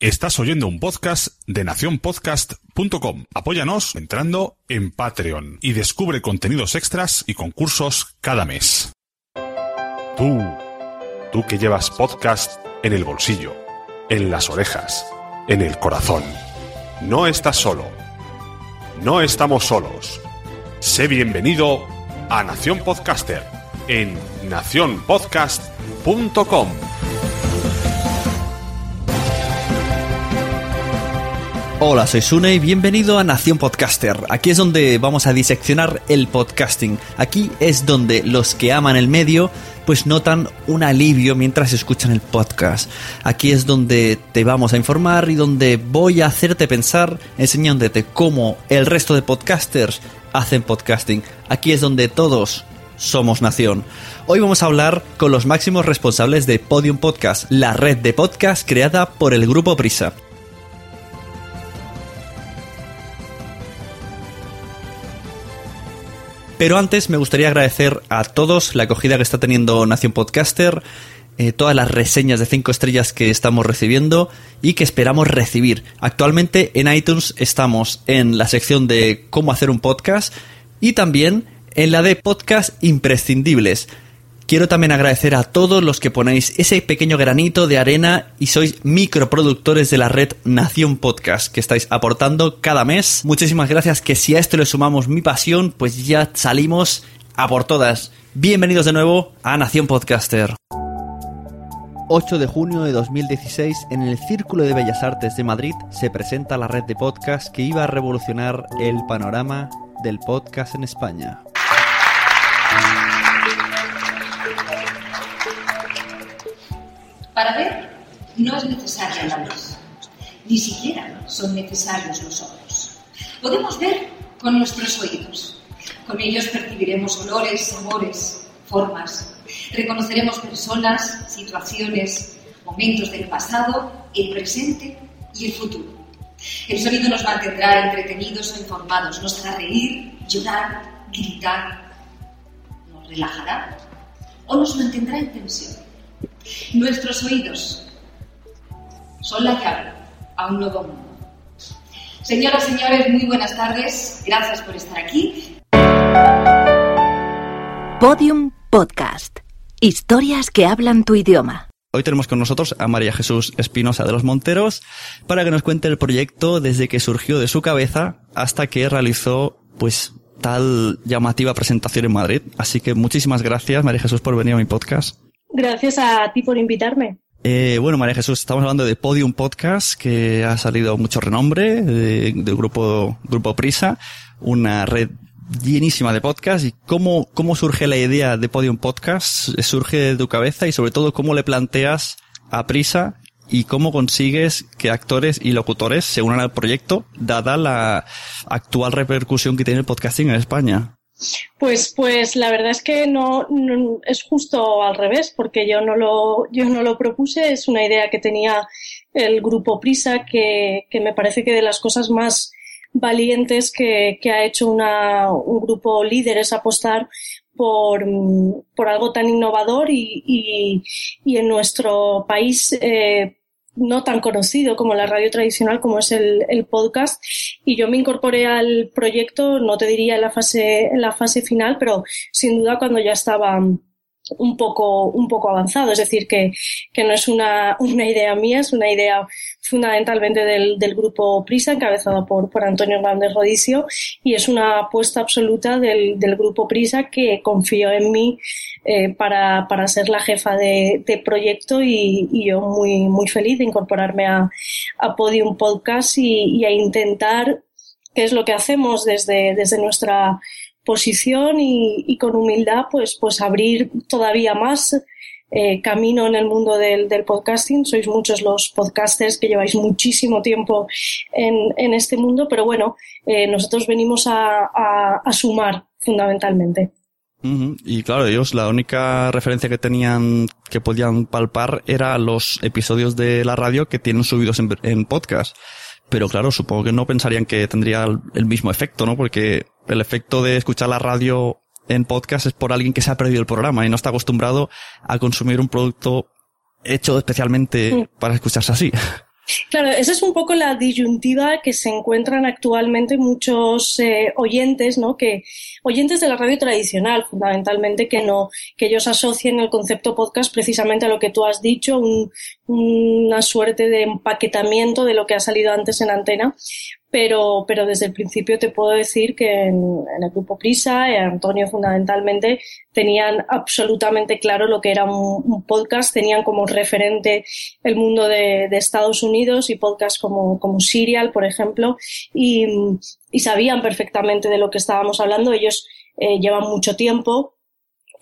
Estás oyendo un podcast de nacionpodcast.com. Apóyanos entrando en Patreon y descubre contenidos extras y concursos cada mes. Tú, tú que llevas podcast en el bolsillo, en las orejas, en el corazón. No estás solo. No estamos solos. Sé bienvenido a Nación Podcaster en nacionpodcast.com. Hola, soy Sune y bienvenido a Nación Podcaster. Aquí es donde vamos a diseccionar el podcasting. Aquí es donde los que aman el medio pues notan un alivio mientras escuchan el podcast. Aquí es donde te vamos a informar y donde voy a hacerte pensar enseñándote cómo el resto de podcasters hacen podcasting. Aquí es donde todos somos nación. Hoy vamos a hablar con los máximos responsables de Podium Podcast, la red de podcast creada por el grupo Prisa. Pero antes me gustaría agradecer a todos la acogida que está teniendo Nación Podcaster, eh, todas las reseñas de 5 estrellas que estamos recibiendo y que esperamos recibir. Actualmente en iTunes estamos en la sección de cómo hacer un podcast y también en la de podcast imprescindibles. Quiero también agradecer a todos los que ponéis ese pequeño granito de arena y sois microproductores de la red Nación Podcast que estáis aportando cada mes. Muchísimas gracias que si a esto le sumamos mi pasión, pues ya salimos a por todas. Bienvenidos de nuevo a Nación Podcaster. 8 de junio de 2016, en el Círculo de Bellas Artes de Madrid, se presenta la red de podcast que iba a revolucionar el panorama del podcast en España. Para ver no es necesaria la luz, ni siquiera son necesarios los ojos. Podemos ver con nuestros oídos. Con ellos percibiremos olores, sabores, formas. Reconoceremos personas, situaciones, momentos del pasado, el presente y el futuro. El sonido nos mantendrá entretenidos o informados, nos hará reír, llorar, gritar, nos relajará o nos mantendrá en tensión. Nuestros oídos son la llave a un nuevo mundo. Señoras y señores, muy buenas tardes. Gracias por estar aquí. Podium Podcast. Historias que hablan tu idioma. Hoy tenemos con nosotros a María Jesús Espinosa de los Monteros para que nos cuente el proyecto desde que surgió de su cabeza hasta que realizó pues tal llamativa presentación en Madrid. Así que muchísimas gracias María Jesús por venir a mi podcast. Gracias a ti por invitarme. Eh, bueno, María Jesús, estamos hablando de Podium Podcast, que ha salido mucho renombre de- del grupo, grupo Prisa, una red llenísima de podcasts. ¿Y cómo, cómo surge la idea de Podium Podcast? ¿Surge de tu cabeza? Y sobre todo, ¿cómo le planteas a Prisa y cómo consigues que actores y locutores se unan al proyecto, dada la actual repercusión que tiene el podcasting en España? Pues, pues la verdad es que no, no- es justo al revés, porque yo no lo, yo no lo propuse, es una idea que tenía el grupo Prisa, que, que me parece que de las cosas más valientes que, que ha hecho una, un grupo líder es apostar por, por algo tan innovador y, y, y en nuestro país eh, no tan conocido como la radio tradicional como es el, el podcast y yo me incorporé al proyecto no te diría en la fase en la fase final pero sin duda cuando ya estaba un poco, un poco avanzado. Es decir, que, que no es una, una idea mía, es una idea fundamentalmente del, del grupo Prisa, encabezado por, por Antonio Hernández Rodicio, y es una apuesta absoluta del, del grupo Prisa que confió en mí eh, para, para ser la jefa de, proyecto y, yo muy, muy feliz de incorporarme a, a Podium Podcast y, y a intentar, que es lo que hacemos desde, desde nuestra posición y, con humildad, pues, pues abrir todavía más eh, camino en el mundo del, podcasting. Sois muchos los podcasters que lleváis muchísimo tiempo en, este mundo, pero bueno, eh, nosotros venimos a, sumar fundamentalmente. Y claro, ellos la única referencia que tenían, que podían palpar, era los episodios de la radio que tienen subidos en podcast. Pero claro, supongo que no pensarían que tendría el mismo efecto, ¿no? Porque el efecto de escuchar la radio en podcast es por alguien que se ha perdido el programa y no está acostumbrado a consumir un producto hecho especialmente para escucharse así. Claro, esa es un poco la disyuntiva que se encuentran actualmente muchos eh, oyentes, ¿no? Que oyentes de la radio tradicional, fundamentalmente, que no, que ellos asocien el concepto podcast precisamente a lo que tú has dicho, un, una suerte de empaquetamiento de lo que ha salido antes en antena, pero, pero desde el principio te puedo decir que en, el grupo Prisa, Antonio fundamentalmente, tenían absolutamente claro lo que era un, un podcast, tenían como referente el mundo de, de, Estados Unidos y podcasts como, como Serial, por ejemplo, y, y, sabían perfectamente de lo que estábamos hablando. Ellos eh, llevan mucho tiempo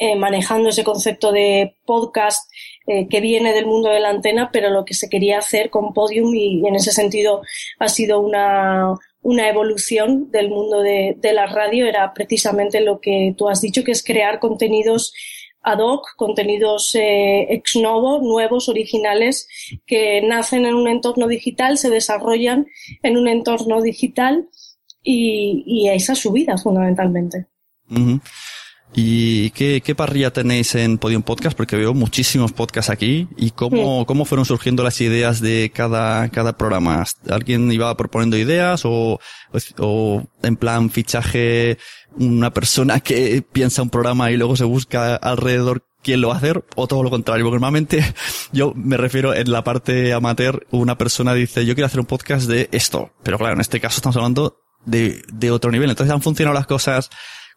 eh, manejando ese concepto de podcast eh, que viene del mundo de la antena, pero lo que se quería hacer con Podium y, en ese sentido ha sido una, una evolución del mundo de, la radio era precisamente lo que tú has dicho, que es crear contenidos ad hoc, contenidos ex novo, nuevos, originales, que nacen en un entorno digital, se desarrollan en un entorno digital y, y esa es su vida fundamentalmente. Uh -huh. ¿Y qué, qué, parrilla tenéis en Podium Podcast? Porque veo muchísimos podcasts aquí. ¿Y cómo, sí. cómo fueron surgiendo las ideas de cada, cada programa? ¿Alguien iba proponiendo ideas o, o en plan fichaje una persona que piensa un programa y luego se busca alrededor quién lo va a hacer o todo lo contrario? Porque normalmente yo me refiero en la parte amateur, una persona dice yo quiero hacer un podcast de esto. Pero claro, en este caso estamos hablando de, de otro nivel. Entonces han funcionado las cosas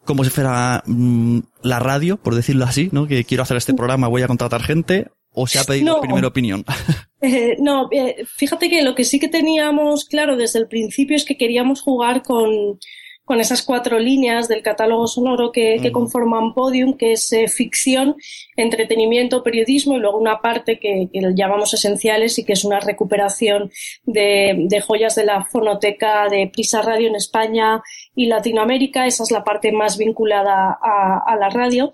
como si fuera mmm, la radio, por decirlo así, ¿no? Que quiero hacer este programa, voy a contratar gente, o se ha pedido no. primera opinión. Eh, no, eh, fíjate que lo que sí que teníamos claro desde el principio es que queríamos jugar con, con esas cuatro líneas del catálogo sonoro que, que conforman Podium, que es eh, ficción, entretenimiento, periodismo y luego una parte que, que, llamamos esenciales y que es una recuperación de, de, joyas de la fonoteca de Prisa Radio en España y Latinoamérica. Esa es la parte más vinculada a, a la radio.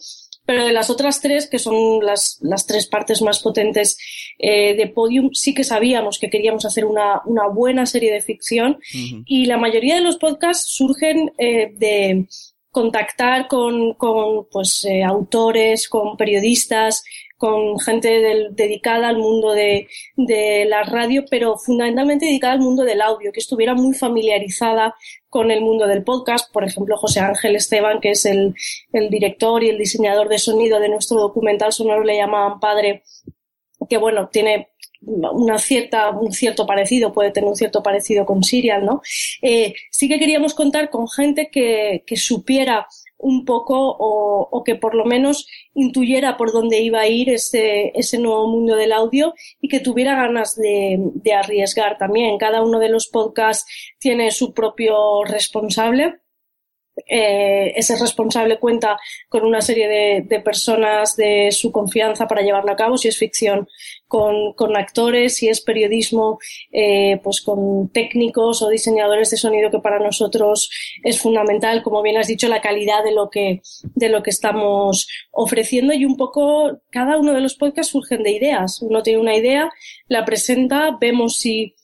Pero de las otras tres, que son las, las tres partes más potentes eh, de Podium, sí que sabíamos que queríamos hacer una, una buena serie de ficción uh -huh. y la mayoría de los podcasts surgen eh, de contactar con, con pues, eh, autores, con periodistas, con gente del, dedicada al mundo de, de, la radio, pero fundamentalmente dedicada al mundo del audio, que estuviera muy familiarizada con el mundo del podcast. Por ejemplo, José Ángel Esteban, que es el, el director y el diseñador de sonido de nuestro documental sonoro, le llamaban padre, que bueno, tiene una cierta, un cierto parecido, puede tener un cierto parecido con Serial, ¿no? Eh, sí que queríamos contar con gente que, que supiera un poco o, o, que por lo menos intuyera por dónde iba a ir ese, ese nuevo mundo del audio y que tuviera ganas de, de arriesgar también. Cada uno de los podcasts tiene su propio responsable eh, ese responsable cuenta con una serie de, personas de su confianza para llevarlo a cabo, si es ficción con, con actores, si es periodismo, eh, pues con técnicos o diseñadores de sonido que para nosotros es fundamental, como bien has dicho, la calidad de lo que, de lo que estamos ofreciendo. Y un poco cada uno de los podcasts surgen de ideas. Uno tiene una idea, la presenta, vemos si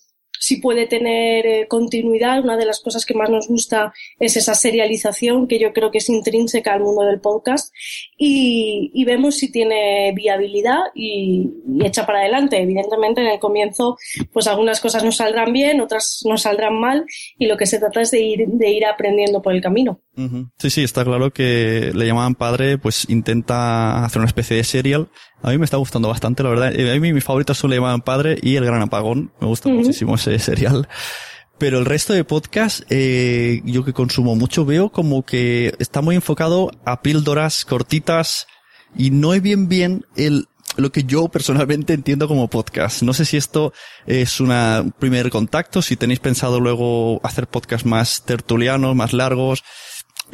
si puede tener eh, continuidad. Una de las cosas que más nos gusta es esa serialización que yo creo que es intrínseca al mundo del podcast y, vemos si tiene viabilidad y, y, echa para adelante. Evidentemente en el comienzo pues algunas cosas nos saldrán bien, otras nos saldrán mal y lo que se trata es de ir, de ir aprendiendo por el camino. Sí, sí, está claro que le llamaban padre, pues intenta hacer una especie de serial. A mí me está gustando bastante, la verdad. A mí mis favoritos son Le llamaban padre y El Gran Apagón. Me gusta muchísimo ese serial. Pero el resto de podcast, eh, yo que consumo mucho, veo como que está muy enfocado a píldoras cortitas y no es bien bien el, lo que yo personalmente entiendo como podcast. No sé si esto es un primer contacto, si tenéis pensado luego hacer podcast más tertulianos, más largos.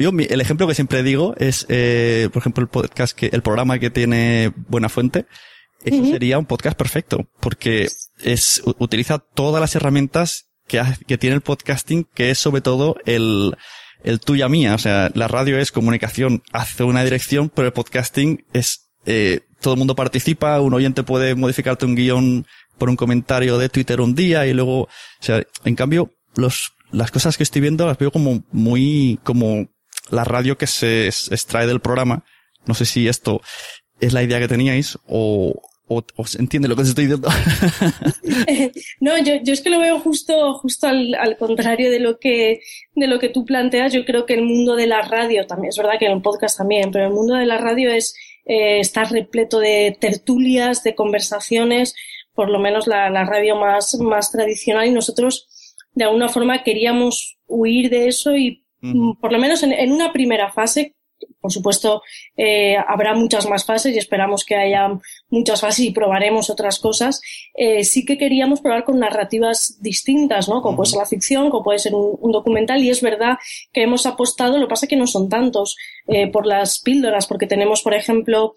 Yo, el ejemplo que siempre digo es, eh, por ejemplo, el podcast que, el programa que tiene Buena Fuente. Eso sería un podcast perfecto, porque es, utiliza todas las herramientas que, que tiene el podcasting, que es sobre todo el, el tuya mía. O sea, la radio es comunicación hace una dirección, pero el podcasting es, eh, todo el mundo participa, un oyente puede modificarte un guion por un comentario de Twitter un día y luego, o sea, en cambio, los, las cosas que estoy viendo las veo como muy, como la radio que se extrae del programa. No sé si esto es la idea que teníais o, o, se entiende lo que os estoy diciendo. no, yo, yo es que lo veo justo, justo al, al, contrario de lo que, de lo que tú planteas. Yo creo que el mundo de la radio también, es verdad que en el podcast también, pero el mundo de la radio es, eh, está repleto de tertulias, de conversaciones, por lo menos la, la radio más, más tradicional y nosotros de alguna forma queríamos huir de eso y por lo menos en, una primera fase, por supuesto, eh, habrá muchas más fases y esperamos que haya muchas fases y probaremos otras cosas. Eh, sí que queríamos probar con narrativas distintas, ¿no? Como puede ser la ficción, como puede ser un, documental. Y es verdad que hemos apostado, lo que pasa es que no son tantos, eh, por las píldoras, porque tenemos, por ejemplo,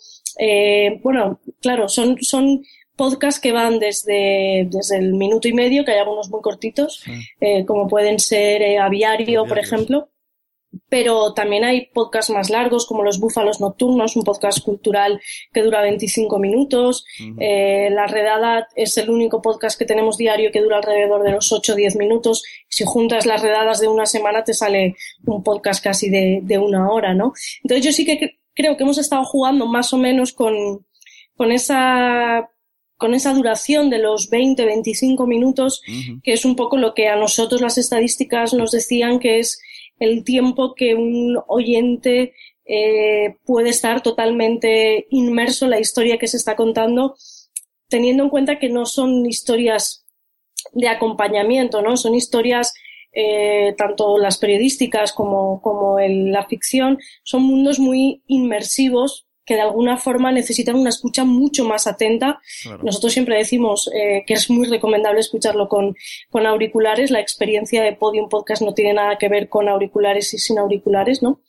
bueno, claro, son, son podcasts que van desde, desde el minuto y medio, que hay algunos muy cortitos, como pueden ser Aviario, por ejemplo, pero también hay podcasts más largos como Los Búfalos Nocturnos, un podcast cultural que dura 25 minutos. eh, la Redada es el único podcast que tenemos diario que dura alrededor de los 8 o 10 minutos. Si juntas las redadas de una semana te sale un podcast casi de, de una hora, ¿no? Entonces yo sí que creo que hemos estado jugando más o menos con, con esa con esa duración de los 20, 25 minutos, que es un poco lo que a nosotros las estadísticas nos decían que es el tiempo que un oyente eh, puede estar totalmente inmerso en la historia que se está contando, teniendo en cuenta que no son historias de acompañamiento, ¿no? Son historias eh, tanto las periodísticas como, como la ficción, son mundos muy inmersivos que de alguna forma necesitan una escucha mucho más atenta. Nosotros siempre decimos eh, que es muy recomendable escucharlo con, con auriculares. La experiencia de Podium Podcast no tiene nada que ver con auriculares y sin auriculares, ¿no?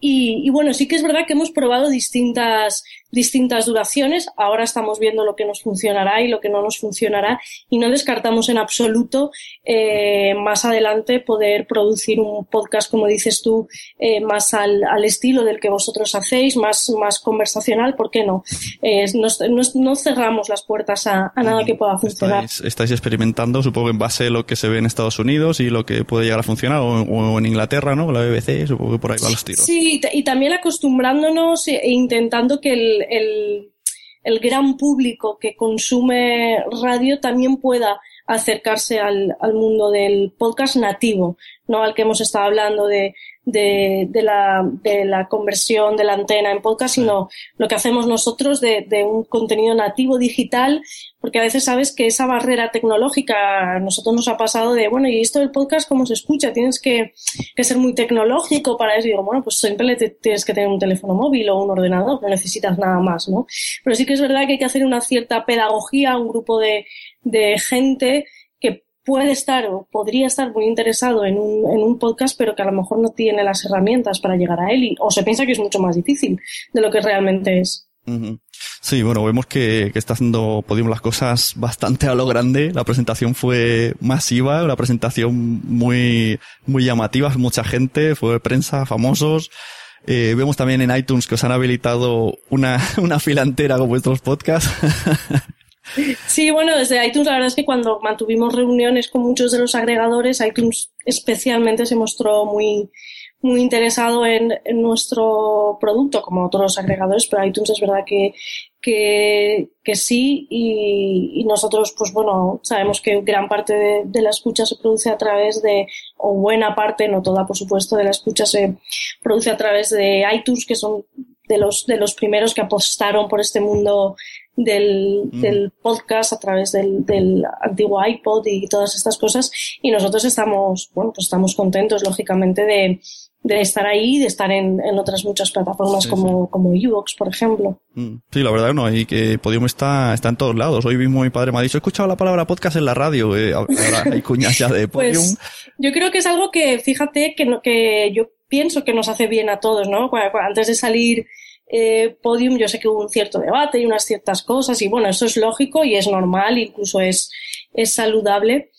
y, y, bueno, sí que es verdad que hemos probado distintas, distintas duraciones. Ahora estamos viendo lo que nos funcionará y lo que no nos funcionará y no descartamos en absoluto eh, más adelante poder producir un podcast, como dices tú, eh, más al, al, estilo del que vosotros hacéis, más, más conversacional, ¿por qué no? Eh, no, cerramos las puertas a, a nada que pueda funcionar. Estáis, estáis, experimentando, supongo, en base a lo que se ve en Estados Unidos y lo que puede llegar a funcionar, o, o en Inglaterra, ¿no? La BBC, supongo que por ahí va los tiros. Sí, y también acostumbrándonos e intentando que el, el, el gran público que consume radio también pueda acercarse al, al, mundo del podcast nativo, no al que hemos estado hablando de, de, de, la, de la conversión de la antena en podcast, sino lo que hacemos nosotros de, de, un contenido nativo digital, porque a veces sabes que esa barrera tecnológica a nosotros nos ha pasado de, bueno, ¿y esto del podcast cómo se escucha? Tienes que, que ser muy tecnológico para eso. Y digo, bueno, pues siempre tienes que tener un teléfono móvil o un ordenador, no necesitas nada más, ¿no? Pero sí que es verdad que hay que hacer una cierta pedagogía, un grupo de, de gente puede estar o podría estar muy interesado en un, en un podcast, pero que a lo mejor no tiene las herramientas para llegar a él y, o se piensa que es mucho más difícil de lo que realmente es. Sí, bueno, vemos que, que, está haciendo Podium las cosas bastante a lo grande. La presentación fue masiva, una presentación muy, muy llamativa, mucha gente, fue prensa, famosos. Eh, vemos también en iTunes que os han habilitado una, una fila entera con vuestros podcasts. Sí, bueno, desde iTunes la verdad es que cuando mantuvimos reuniones con muchos de los agregadores, iTunes especialmente se mostró muy, muy interesado en, nuestro producto, como otros los agregadores, pero iTunes es verdad que, que, sí y, nosotros, pues bueno, sabemos que gran parte de, la escucha se produce a través de, o buena parte, no toda por supuesto, de la escucha se produce a través de iTunes, que son de los, de los primeros que apostaron por este mundo del, mm. del podcast a través del, del, antiguo iPod y todas estas cosas. Y nosotros estamos, bueno, pues estamos contentos, lógicamente, de, de estar ahí, de estar en, en otras muchas plataformas como, como Uvox, por ejemplo. Mm. Sí, la verdad no, y que Podium está, está en todos lados. Hoy mismo mi padre me ha dicho, he escuchado la palabra podcast en la radio, eh, ahora hay cuñas ya de pues, Podium. Pues, yo creo que es algo que, fíjate, que, no, que yo pienso que nos hace bien a todos, ¿no? Antes de salir eh, Podium, yo sé que hubo un cierto debate y unas ciertas cosas, y bueno, eso es lógico y es normal, incluso es, es saludable,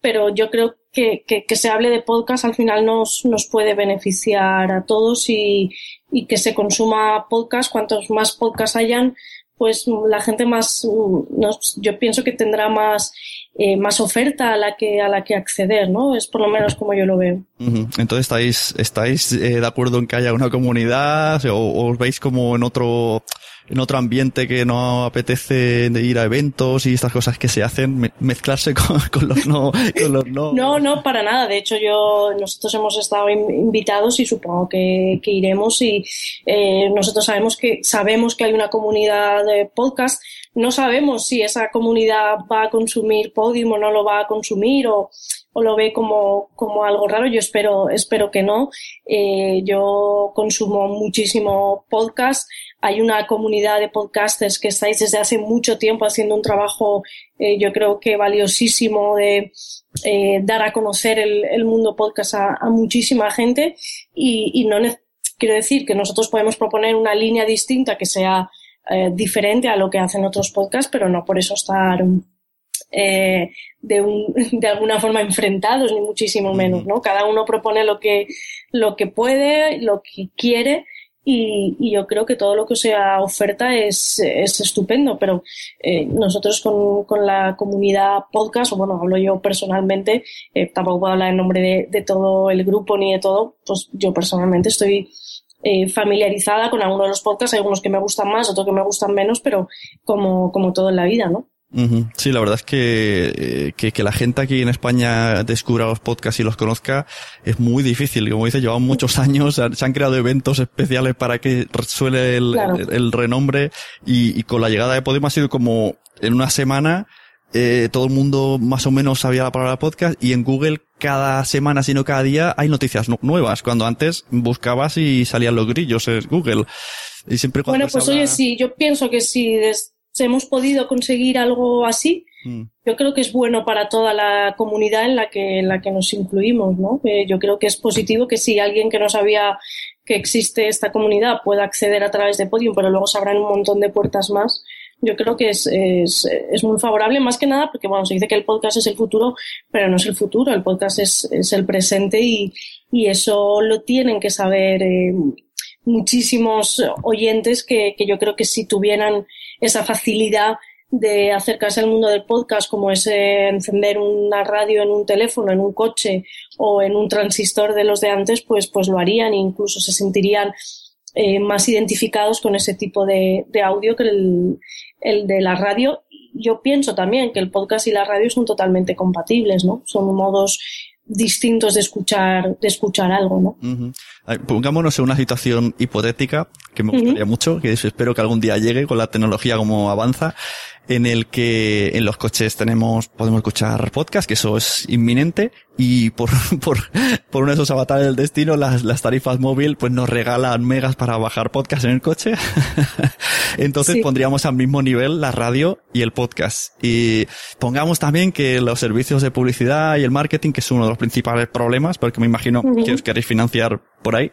pero yo creo que, que, se hable de podcast al final nos, nos puede beneficiar a todos y, y que se consuma podcast, cuantos más podcasts hayan, pues la gente más, yo pienso que tendrá más, eh, más oferta a la que a la que acceder, ¿no? Es por lo menos como yo lo veo. Entonces estáis estáis eh, de acuerdo en que haya una comunidad o, os veis como en otro en otro ambiente que no apetece de ir a eventos y estas cosas que se hacen, mezclarse con, los no, con los no. No, para nada. De hecho, yo, nosotros hemos estado invitados y supongo que, que iremos y eh, nosotros sabemos que, sabemos que hay una comunidad de podcast. No sabemos si esa comunidad va a consumir Podium o no lo va a consumir o o lo ve como, como algo raro. Yo espero, espero que no. Eh, yo consumo muchísimo podcast. Hay una comunidad de podcasters que estáis desde hace mucho tiempo haciendo un trabajo, eh, yo creo que valiosísimo de eh, dar a conocer el, el mundo podcast a, a muchísima gente y, y no quiero decir que nosotros podemos proponer una línea distinta que sea eh, diferente a lo que hacen otros podcasts, pero no por eso estar eh, de, un, de alguna forma enfrentados, ni muchísimo menos, ¿no? Cada uno propone lo que, lo que puede, lo que quiere, y, y, yo creo que todo lo que sea oferta es, es estupendo, pero eh, nosotros con, con, la comunidad podcast, o bueno, hablo yo personalmente, eh, tampoco puedo hablar en nombre de, de, todo el grupo ni de todo, pues yo personalmente estoy eh, familiarizada con algunos de los podcasts, hay algunos que me gustan más, otros que me gustan menos, pero como, como todo en la vida, ¿no? Sí, la verdad es que, que, que, la gente aquí en España descubra los podcasts y los conozca es muy difícil. Como dice, llevan muchos años, se han creado eventos especiales para que suele el, el, renombre y, y, con la llegada de Podemos ha sido como en una semana eh, todo el mundo más o menos sabía la palabra podcast y en Google cada semana, si no cada día, hay noticias nuevas. Cuando antes buscabas y salían los grillos en Google. Y siempre bueno, pues oye, sí, yo pienso que sí, hemos podido conseguir algo así, mm. yo creo que es bueno para toda la comunidad en la que, en la que nos incluimos, ¿no? Eh, yo creo que es positivo que si alguien que no sabía que existe esta comunidad pueda acceder a través de Podium, pero luego se abran un montón de puertas más, yo creo que es, es, es, muy favorable, más que nada porque, bueno, se dice que el podcast es el futuro, pero no es el futuro, el podcast es, es el presente y, y eso lo tienen que saber eh, muchísimos oyentes que, que yo creo que si tuvieran esa facilidad de acercarse al mundo del podcast, como es eh, encender una radio en un teléfono, en un coche o en un transistor de los de antes, pues, pues lo harían e incluso se sentirían eh, más identificados con ese tipo de, audio que el, el, de la radio. Yo pienso también que el podcast y la radio son totalmente compatibles, ¿no? Son modos distintos de escuchar, de escuchar algo, ¿no? Pongámonos en una situación hipotética que me gustaría mucho, que espero que algún día llegue con la tecnología como avanza, en el que en los coches tenemos, podemos escuchar podcast, que eso es inminente, y por, por, por uno de esos avatares del destino, las, las tarifas móvil, pues nos regalan megas para bajar podcast en el coche. Entonces pondríamos al mismo nivel la radio y el podcast. Y pongamos también que los servicios de publicidad y el marketing, que es uno de los principales problemas, porque me imagino que os queréis financiar por ahí,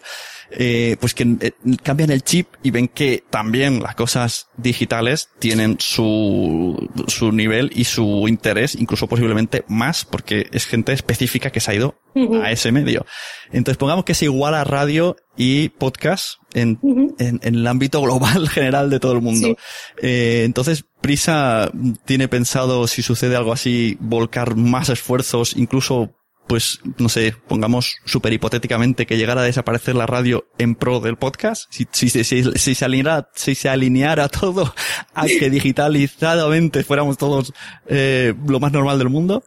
eh, pues que eh, cambian el chip y ven que también las cosas digitales tienen su, su nivel y su interés, incluso posiblemente más, porque es gente específica que se ha ido a ese medio. Entonces pongamos que es igual a radio y podcast en, en, el ámbito global general de todo el mundo. Eh, entonces, Prisa tiene pensado, si sucede algo así, volcar más esfuerzos, incluso pues, no sé, pongamos súper hipotéticamente que llegara a desaparecer la radio en pro del podcast, si, si, si, se alineara, si se alineara todo a que digitalizadamente fuéramos todos eh, lo más normal del mundo,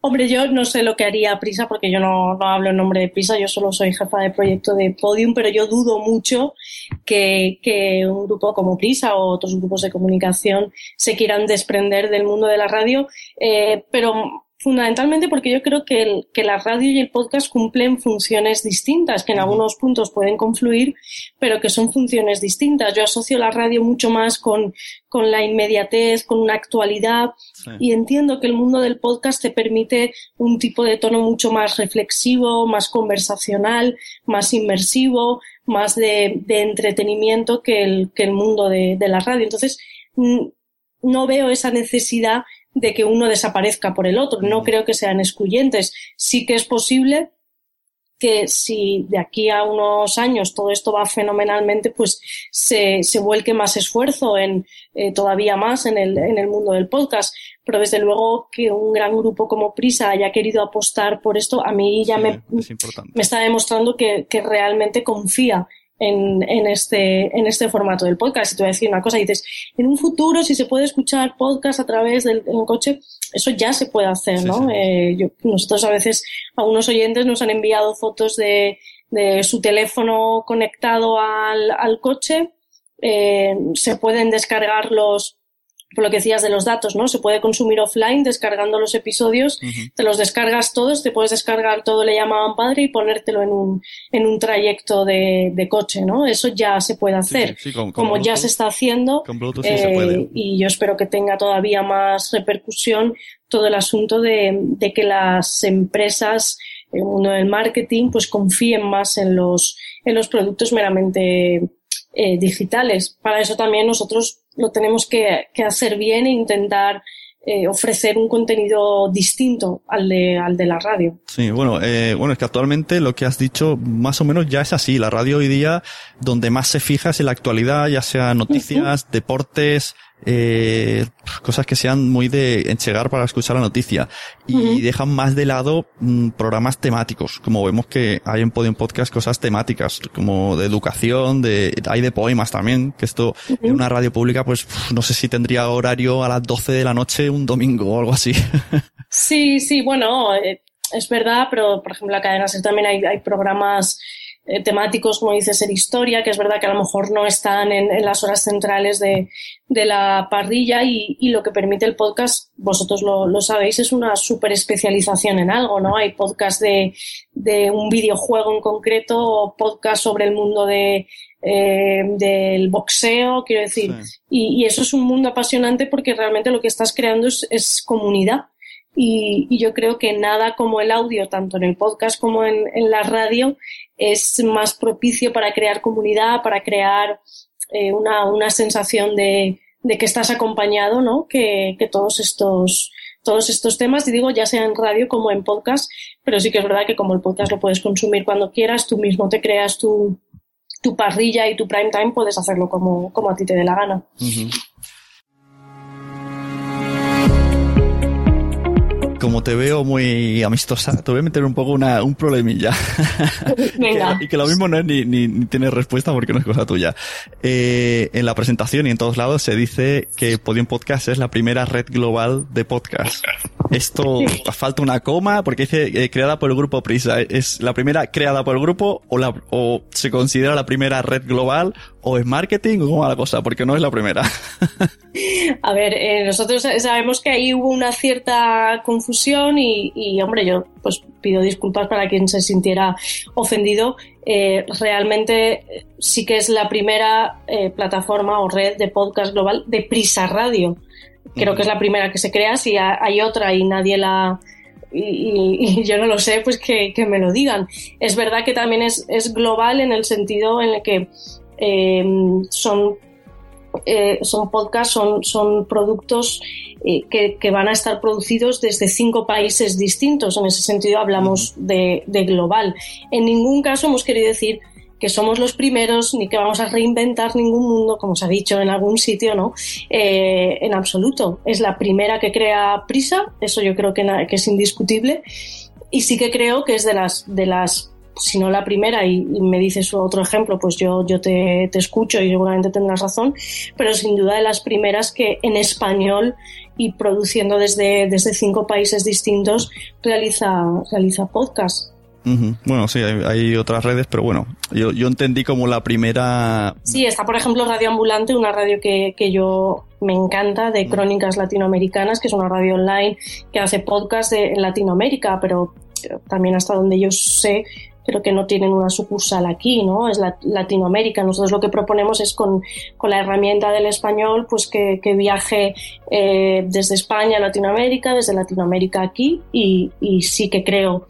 Hombre, yo no sé lo que haría Prisa porque yo no, no, hablo en nombre de Prisa, yo solo soy jefa de proyecto de Podium, pero yo dudo mucho que, que, un grupo como Prisa o otros grupos de comunicación se quieran desprender del mundo de la radio, eh, pero fundamentalmente porque yo creo que, el, que la radio y el podcast cumplen funciones distintas, que en algunos puntos pueden confluir, pero que son funciones distintas. Yo asocio la radio mucho más con, con la inmediatez, con una actualidad, sí. y entiendo que el mundo del podcast te permite un tipo de tono mucho más reflexivo, más conversacional, más inmersivo, más de, de entretenimiento que el, que el mundo de, de la radio. Entonces, no veo esa necesidad de que uno desaparezca por el otro. No creo que sean excluyentes. Sí que es posible que si de aquí a unos años todo esto va fenomenalmente, pues se, se vuelque más esfuerzo en eh, todavía más en el, en el mundo del podcast. Pero desde luego que un gran grupo como Prisa haya querido apostar por esto, a mí ya sí, me, me está demostrando que, que realmente confía en, en, este, en este formato del podcast. Y te voy a decir una cosa, dices, en un futuro, si se puede escuchar podcast a través del, del coche, eso ya se puede hacer, sí, ¿no? Sí. Eh, yo, nosotros a veces, a unos oyentes nos han enviado fotos de, de su teléfono conectado al, al coche, eh, se pueden descargar los, por lo que decías de los datos, ¿no? Se puede consumir offline descargando los episodios, uh -huh. te los descargas todos, te puedes descargar todo le llamaban padre y ponértelo en un, en un trayecto de, de coche, ¿no? Eso ya se puede hacer. Sí, sí, con, con Como Bluetooth, ya se está haciendo. Eh, se puede. Y yo espero que tenga todavía más repercusión todo el asunto de, de que las empresas, el mundo del marketing, pues confíen más en los, en los productos meramente eh, digitales. Para eso también nosotros lo tenemos que, que hacer bien e intentar eh, ofrecer un contenido distinto al de, al de la radio. Sí, bueno, eh, bueno, es que actualmente lo que has dicho más o menos ya es así. La radio hoy día donde más se fija es en la actualidad, ya sea noticias, uh -huh. deportes, eh, cosas que sean muy de enchegar para escuchar la noticia y uh -huh. dejan más de lado mm, programas temáticos como vemos que hay en Podium Podcast cosas temáticas como de educación de hay de poemas también que esto uh -huh. en una radio pública pues no sé si tendría horario a las 12 de la noche un domingo o algo así sí sí bueno eh, es verdad pero por ejemplo la cadena también hay, hay programas eh, temáticos, como dice Ser Historia, que es verdad que a lo mejor no están en, en las horas centrales de, de la parrilla y, y, lo que permite el podcast, vosotros lo, lo sabéis, es una super especialización en algo, ¿no? Hay podcast de, de un videojuego en concreto o podcast sobre el mundo de, eh, del boxeo, quiero decir, sí. y, y, eso es un mundo apasionante porque realmente lo que estás creando es, es comunidad. Y, y, yo creo que nada como el audio, tanto en el podcast como en, en la radio, es más propicio para crear comunidad, para crear eh, una, una sensación de, de, que estás acompañado, ¿no? Que, que todos estos todos estos temas, y digo, ya sea en radio como en podcast, pero sí que es verdad que como el podcast lo puedes consumir cuando quieras, tú mismo te creas tu, tu parrilla y tu prime time, puedes hacerlo como, como a ti te dé la gana. Como te veo muy amistosa, te voy a meter un poco una, un problemilla. Venga. y que lo mismo no es ni, ni, ni respuesta porque no es cosa tuya. Eh, en la presentación y en todos lados se dice que Podium Podcast es la primera red global de podcast. Esto falta una coma porque dice eh, creada por el grupo Prisa. ¿Es la primera creada por el grupo o, la, o se considera la primera red global o es marketing o cómo va la cosa? Porque no es la primera. A ver, eh, nosotros sabemos que ahí hubo una cierta confusión y, y, hombre, yo pues pido disculpas para quien se sintiera ofendido. Eh, realmente sí que es la primera eh, plataforma o red de podcast global de Prisa Radio. Creo que es la primera que se crea. Si hay otra y nadie la, y, y, y, yo no lo sé, pues que, que, me lo digan. Es verdad que también es, es global en el sentido en el que eh, son eh, son podcasts, son, son productos eh, que, que, van a estar producidos desde cinco países distintos. En ese sentido hablamos de, de, global. En ningún caso hemos querido decir que somos los primeros ni que vamos a reinventar ningún mundo, como se ha dicho en algún sitio, ¿no? Eh, en absoluto. Es la primera que crea Prisa, eso yo creo que, que es indiscutible. y sí que creo que es de las, de las si no la primera y, me dices otro ejemplo, pues yo, yo te, te, escucho y seguramente tendrás razón, pero sin duda de las primeras que en español y produciendo desde, desde cinco países distintos realiza, realiza podcast. Bueno, sí, hay, otras redes, pero bueno, yo, yo entendí como la primera... Sí, está por ejemplo Radio Ambulante, una radio que, que yo me encanta, de crónicas latinoamericanas, que es una radio online que hace podcast de, en Latinoamérica, pero también hasta donde yo sé pero que no tienen una sucursal aquí, ¿no? Es la, Latinoamérica. Nosotros lo que proponemos es con, con la herramienta del español, pues que, que viaje eh, desde España a Latinoamérica, desde Latinoamérica aquí, y, y sí que creo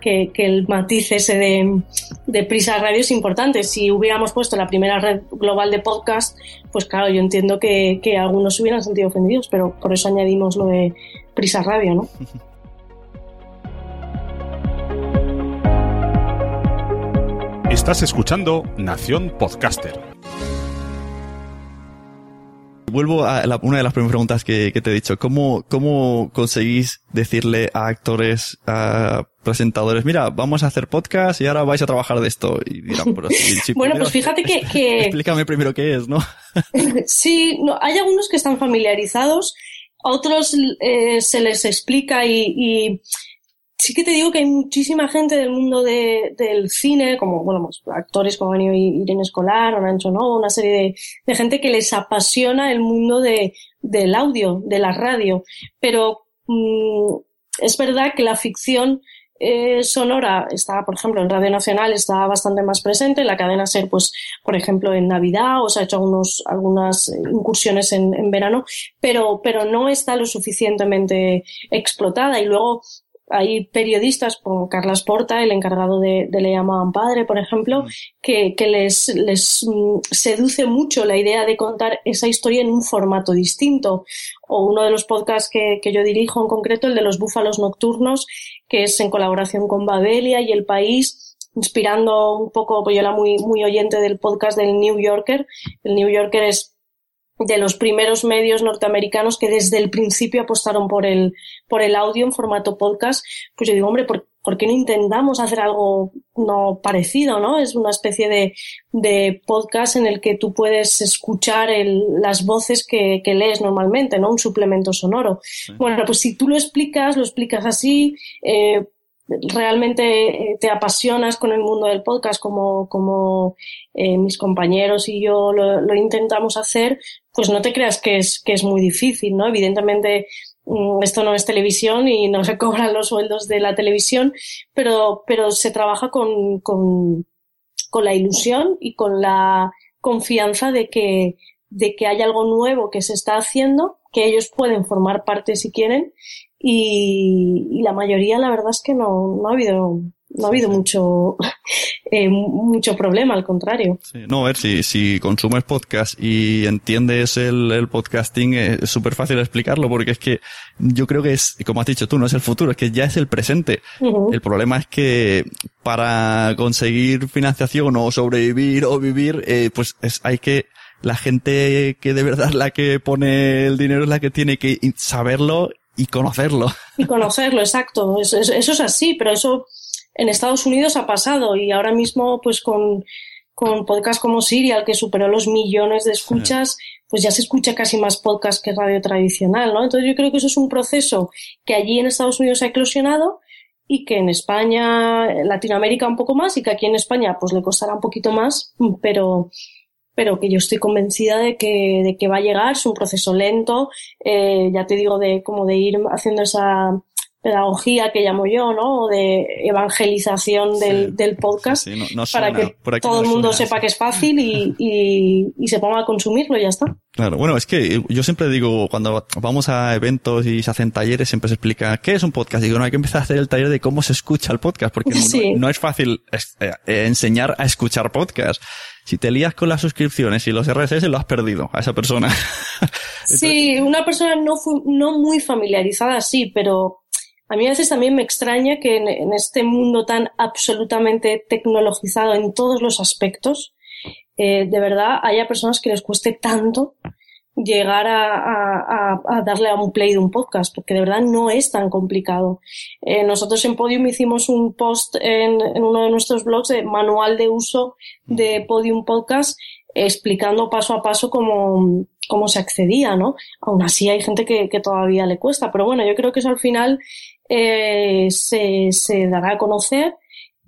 que, que, el matiz ese de, de Prisa Radio es importante. Si hubiéramos puesto la primera red global de podcast, pues claro, yo entiendo que, que algunos hubieran sentido ofendidos, pero por eso añadimos lo de Prisa Radio, ¿no? Estás escuchando Nación Podcaster. Vuelvo a una de las primeras preguntas que, te he dicho. ¿Cómo, ¿Cómo conseguís decirle a actores, a presentadores, mira, vamos a hacer podcast y ahora vais a trabajar de esto? Y dirán, pero bueno, pues fíjate que, Explícame primero qué es, ¿no? sí, no, hay algunos que están familiarizados, a otros eh, se les explica y sí que te digo que hay muchísima gente del mundo del cine, como bueno, pues, actores como venido Irene Escolar o Nancho No, una serie de, gente que les apasiona el mundo de, del audio, de la radio. Pero mm, es verdad que la ficción eh, sonora está, por ejemplo, en Radio Nacional está bastante más presente, en la cadena SER, pues, por ejemplo, en Navidad, o se ha hecho algunos, algunas incursiones en, en verano, pero, pero no está lo suficientemente explotada. Y luego, hay periodistas como Carlas Porta, el encargado de, Le llamaban padre, por ejemplo, mm. que, que les, les mm, seduce mucho la idea de contar esa historia en un formato distinto. O uno de los podcasts que, que yo dirijo en concreto, el de los búfalos nocturnos, que es en colaboración con Babelia y El País, inspirando un poco, pues yo era muy, muy oyente del podcast del New Yorker. El New Yorker es de los primeros medios norteamericanos que desde el principio apostaron por el, por el audio en formato podcast, pues yo digo, hombre, ¿por, qué no intentamos hacer algo no parecido, no? Es una especie de, de podcast en el que tú puedes escuchar el, las voces que, que, lees normalmente, ¿no? Un suplemento sonoro. Bueno, pues si tú lo explicas, lo explicas así, eh, realmente eh, te apasionas con el mundo del podcast como, como eh, mis compañeros y yo lo, lo, intentamos hacer, pues no te creas que es, que es muy difícil, ¿no? Evidentemente mm, esto no es televisión y no se cobran los sueldos de la televisión, pero, pero se trabaja con, con, con la ilusión y con la confianza de que, de que hay algo nuevo que se está haciendo, que ellos pueden formar parte si quieren y, la mayoría la verdad es que no, no ha habido no ha habido mucho eh, mucho problema, al contrario. No, a ver, si, si consumes podcast y entiendes el, el podcasting, eh, es súper fácil explicarlo, porque es que yo creo que es, como has dicho tú, no es el futuro, es que ya es el presente. El problema es que para conseguir financiación o sobrevivir o vivir, eh, pues es, hay que la gente que de verdad la que pone el dinero es la que tiene que saberlo y conocerlo. Y conocerlo, exacto. Eso, eso, es así, pero eso en Estados Unidos ha pasado y ahora mismo, pues con, con podcasts como Serial, que superó los millones de escuchas, pues ya se escucha casi más podcast que radio tradicional, ¿no? Entonces yo creo que eso es un proceso que allí en Estados Unidos ha eclosionado y que en España, Latinoamérica un poco más y que aquí en España pues le costará un poquito más, pero pero que yo estoy convencida de que, de que va a llegar, es un proceso lento, eh, ya te digo, de como de ir haciendo esa pedagogía que llamo yo, ¿no? De evangelización del, del podcast para que todo el mundo sepa que es fácil y, y, y, se ponga a consumirlo y ya está. Claro, bueno, es que yo siempre digo, cuando vamos a eventos y se hacen talleres, siempre se explica qué es un podcast. Digo, no, hay que empezar a hacer el taller de cómo se escucha el podcast, porque no, es fácil eh, enseñar a escuchar podcast. Si te lías con las suscripciones y los RSS, lo has perdido a esa persona. sí, una persona no, no muy familiarizada, sí, pero a mí a veces también me extraña que en, este mundo tan absolutamente tecnologizado en todos los aspectos, eh, de verdad haya personas que les cueste tanto llegar a, darle a un play de un podcast, porque de verdad no es tan complicado. Eh, nosotros en Podium hicimos un post en, uno de nuestros blogs de manual de uso de Podium Podcast explicando paso a paso cómo, cómo se accedía, ¿no? Aún así hay gente que, que todavía le cuesta, pero bueno, yo creo que eso al final eh, se, se dará a conocer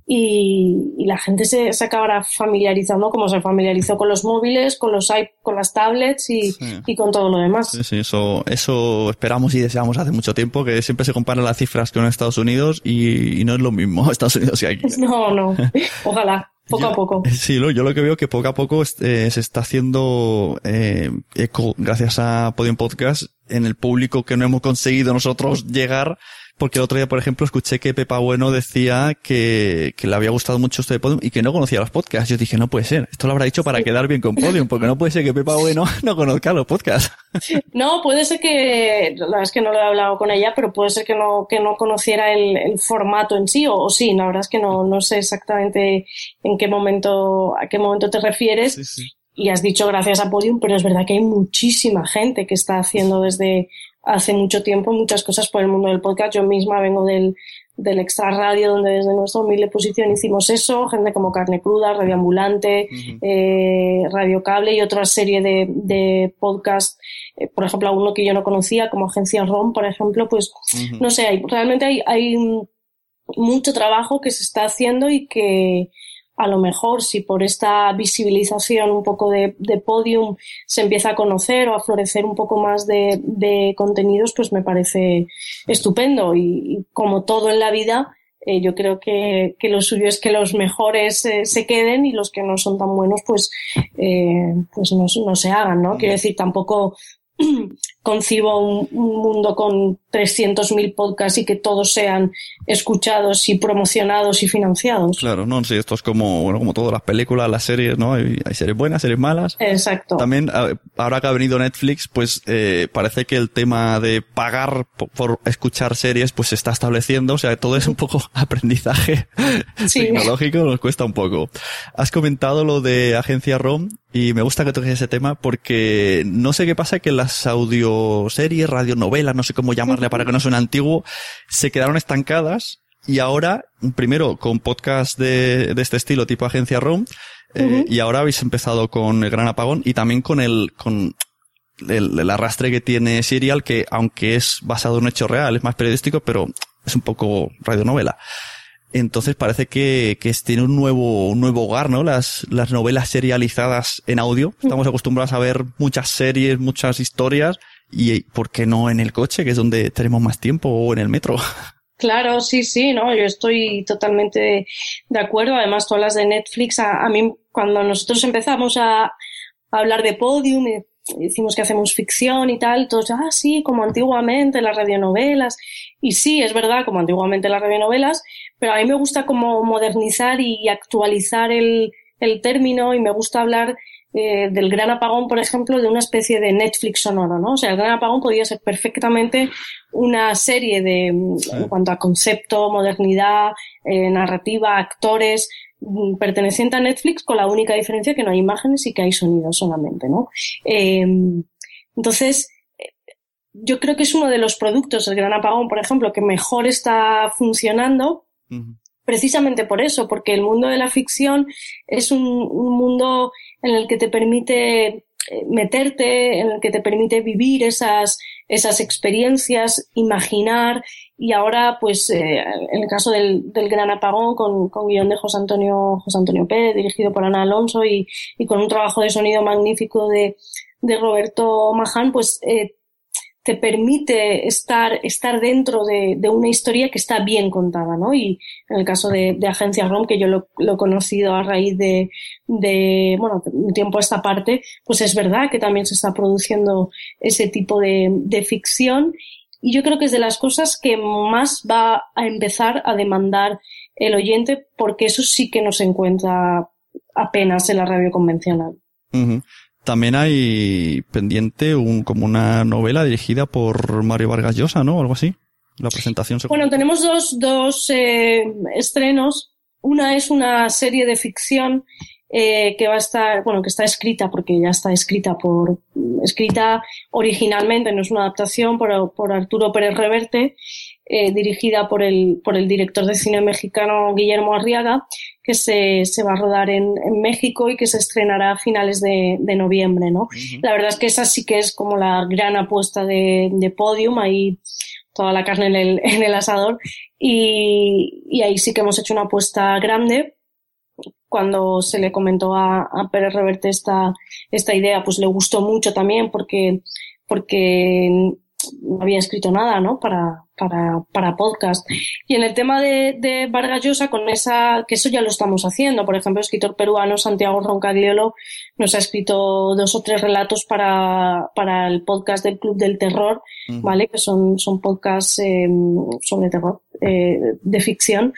y, la gente se, acabará familiarizando como se familiarizó con los móviles, con los con las tablets y, y, con todo lo demás. Sí, sí, eso, eso esperamos y deseamos hace mucho tiempo, que siempre se comparan las cifras con Estados Unidos y, no es lo mismo Estados Unidos y aquí. No, no, ojalá. Poco a poco. Sí, yo lo que veo que poco a poco eh, se está haciendo eh, eco, gracias a Podium Podcast, en el público que no hemos conseguido nosotros llegar porque el otro día, por ejemplo, escuché que Pepa Bueno decía que, que le había gustado mucho esto de Podium y que no conocía los podcasts. Yo dije, no puede ser, esto lo habrá dicho para quedar bien con Podium, porque no puede ser que Pepa Bueno no conozca los podcasts. No, puede ser que, la verdad es que no lo he hablado con ella, pero puede ser que no, que no conociera el, el formato en sí, o, o, sí, la verdad es que no, no sé exactamente en qué momento, a qué momento te refieres. Y has dicho gracias a Podium, pero es verdad que hay muchísima gente que está haciendo desde hace mucho tiempo muchas cosas por el mundo del podcast. Yo misma vengo del, del Extra Radio, donde desde nuestra humilde posición hicimos eso, gente como Carne Cruda, Radio Ambulante, eh, Radio Cable y otra serie de, de podcasts, eh, por ejemplo, uno que yo no conocía, como Agencia ROM, por ejemplo, pues no sé, hay, realmente hay, hay mucho trabajo que se está haciendo y que, a lo mejor si por esta visibilización un poco de, podium se empieza a conocer o a florecer un poco más de, contenidos, pues me parece estupendo. Y, como todo en la vida, eh, yo creo que, lo suyo es que los mejores eh, se queden y los que no son tan buenos, pues, eh, pues no, no, se hagan, ¿no? Quiero decir, tampoco concibo un, mundo con 300.000 podcasts y que todos sean escuchados y promocionados y financiados. Claro, no, sí, esto es como, bueno, como todas las películas, las series, ¿no? Hay, series buenas, series malas. Exacto. También, ahora que ha venido Netflix, pues eh, parece que el tema de pagar por, escuchar series, pues se está estableciendo, o sea, todo es un poco aprendizaje tecnológico, nos cuesta un poco. Has comentado lo de Agencia ROM y me gusta que toques ese tema porque no sé qué pasa que las audioseries, radionovelas, no sé cómo llamarle para que no suene antiguo, se quedaron estancadas y ahora, primero con podcast de, de este estilo tipo Agencia ROM, eh, y ahora habéis empezado con el Gran Apagón y también con el, con el, el, arrastre que tiene Serial, que aunque es basado en un hecho real, es más periodístico, pero es un poco radionovela. Entonces parece que, que tiene un nuevo, un nuevo hogar, ¿no? Las, las novelas serializadas en audio. Estamos acostumbrados a ver muchas series, muchas historias. Y ¿por qué no en el coche, que es donde tenemos más tiempo, o en el metro? Claro, sí, sí, no, yo estoy totalmente de acuerdo. Además, todas las de Netflix, a, mí, cuando nosotros empezamos a, hablar de Podium, decimos que hacemos ficción y tal, todos, ah, sí, como antiguamente las radionovelas. Y sí, es verdad, como antiguamente las radionovelas, pero a mí me gusta como modernizar y actualizar el, el término y me gusta hablar eh, del gran apagón, por ejemplo, de una especie de Netflix sonoro, ¿no? O sea, el gran apagón podría ser perfectamente una serie de, en cuanto a concepto, modernidad, eh, narrativa, actores, Mm, perteneciente a Netflix con la única diferencia que no hay imágenes y que hay sonidos solamente, ¿no? Em, entonces, eh, yo creo que es uno de los productos, el Gran Apagón, por ejemplo, que mejor está funcionando, precisamente por eso, porque el mundo de la ficción es un, un mundo en el que te permite eh, meterte, en el que te permite vivir esas, esas experiencias, imaginar, y ahora, pues, eh, en el caso del, del Gran Apagón, con, con, guion de José Antonio, José Antonio Pérez, dirigido por Ana Alonso, y, y con un trabajo de sonido magnífico de, de Roberto Maján, pues eh, te permite estar, estar dentro de, una historia que está bien contada, ¿no? Y en el caso de, Agencia ROM, que yo lo, he conocido a raíz de, bueno, un tiempo a esta parte, pues es verdad que también se está produciendo ese tipo de ficción y yo creo que es de las cosas que más va a empezar a demandar el oyente porque eso sí que no se encuentra apenas en la radio convencional. También hay pendiente un, como una novela dirigida por Mario Vargas Llosa, ¿no? Algo así. La presentación se... Bueno, tenemos dos, dos eh, estrenos. Una es una serie de ficción eh, que va a estar, bueno, que está escrita, porque ya está escrita por, escrita originalmente, no es una adaptación, por, por Arturo Pérez Reverte, eh, dirigida por el, por el director de cine mexicano Guillermo Arriaga, que se, se va a rodar en, en, México y que se estrenará a finales de, de noviembre, ¿no? La verdad es que esa sí que es como la gran apuesta de, de Podium, ahí toda la carne en el, en el asador y, y, ahí sí que hemos hecho una apuesta grande. Cuando se le comentó a, a Pérez Reverte esta, esta idea, pues le gustó mucho también porque, porque no había escrito nada, ¿no? Para, para, para podcast. Y en el tema de, de Vargas Llosa, con esa, que eso ya lo estamos haciendo. Por ejemplo, el escritor peruano Santiago Roncadiolo nos ha escrito dos o tres relatos para, para el podcast del Club del Terror, ¿vale? Que son, son podcasts eh, sobre terror, eh, de ficción.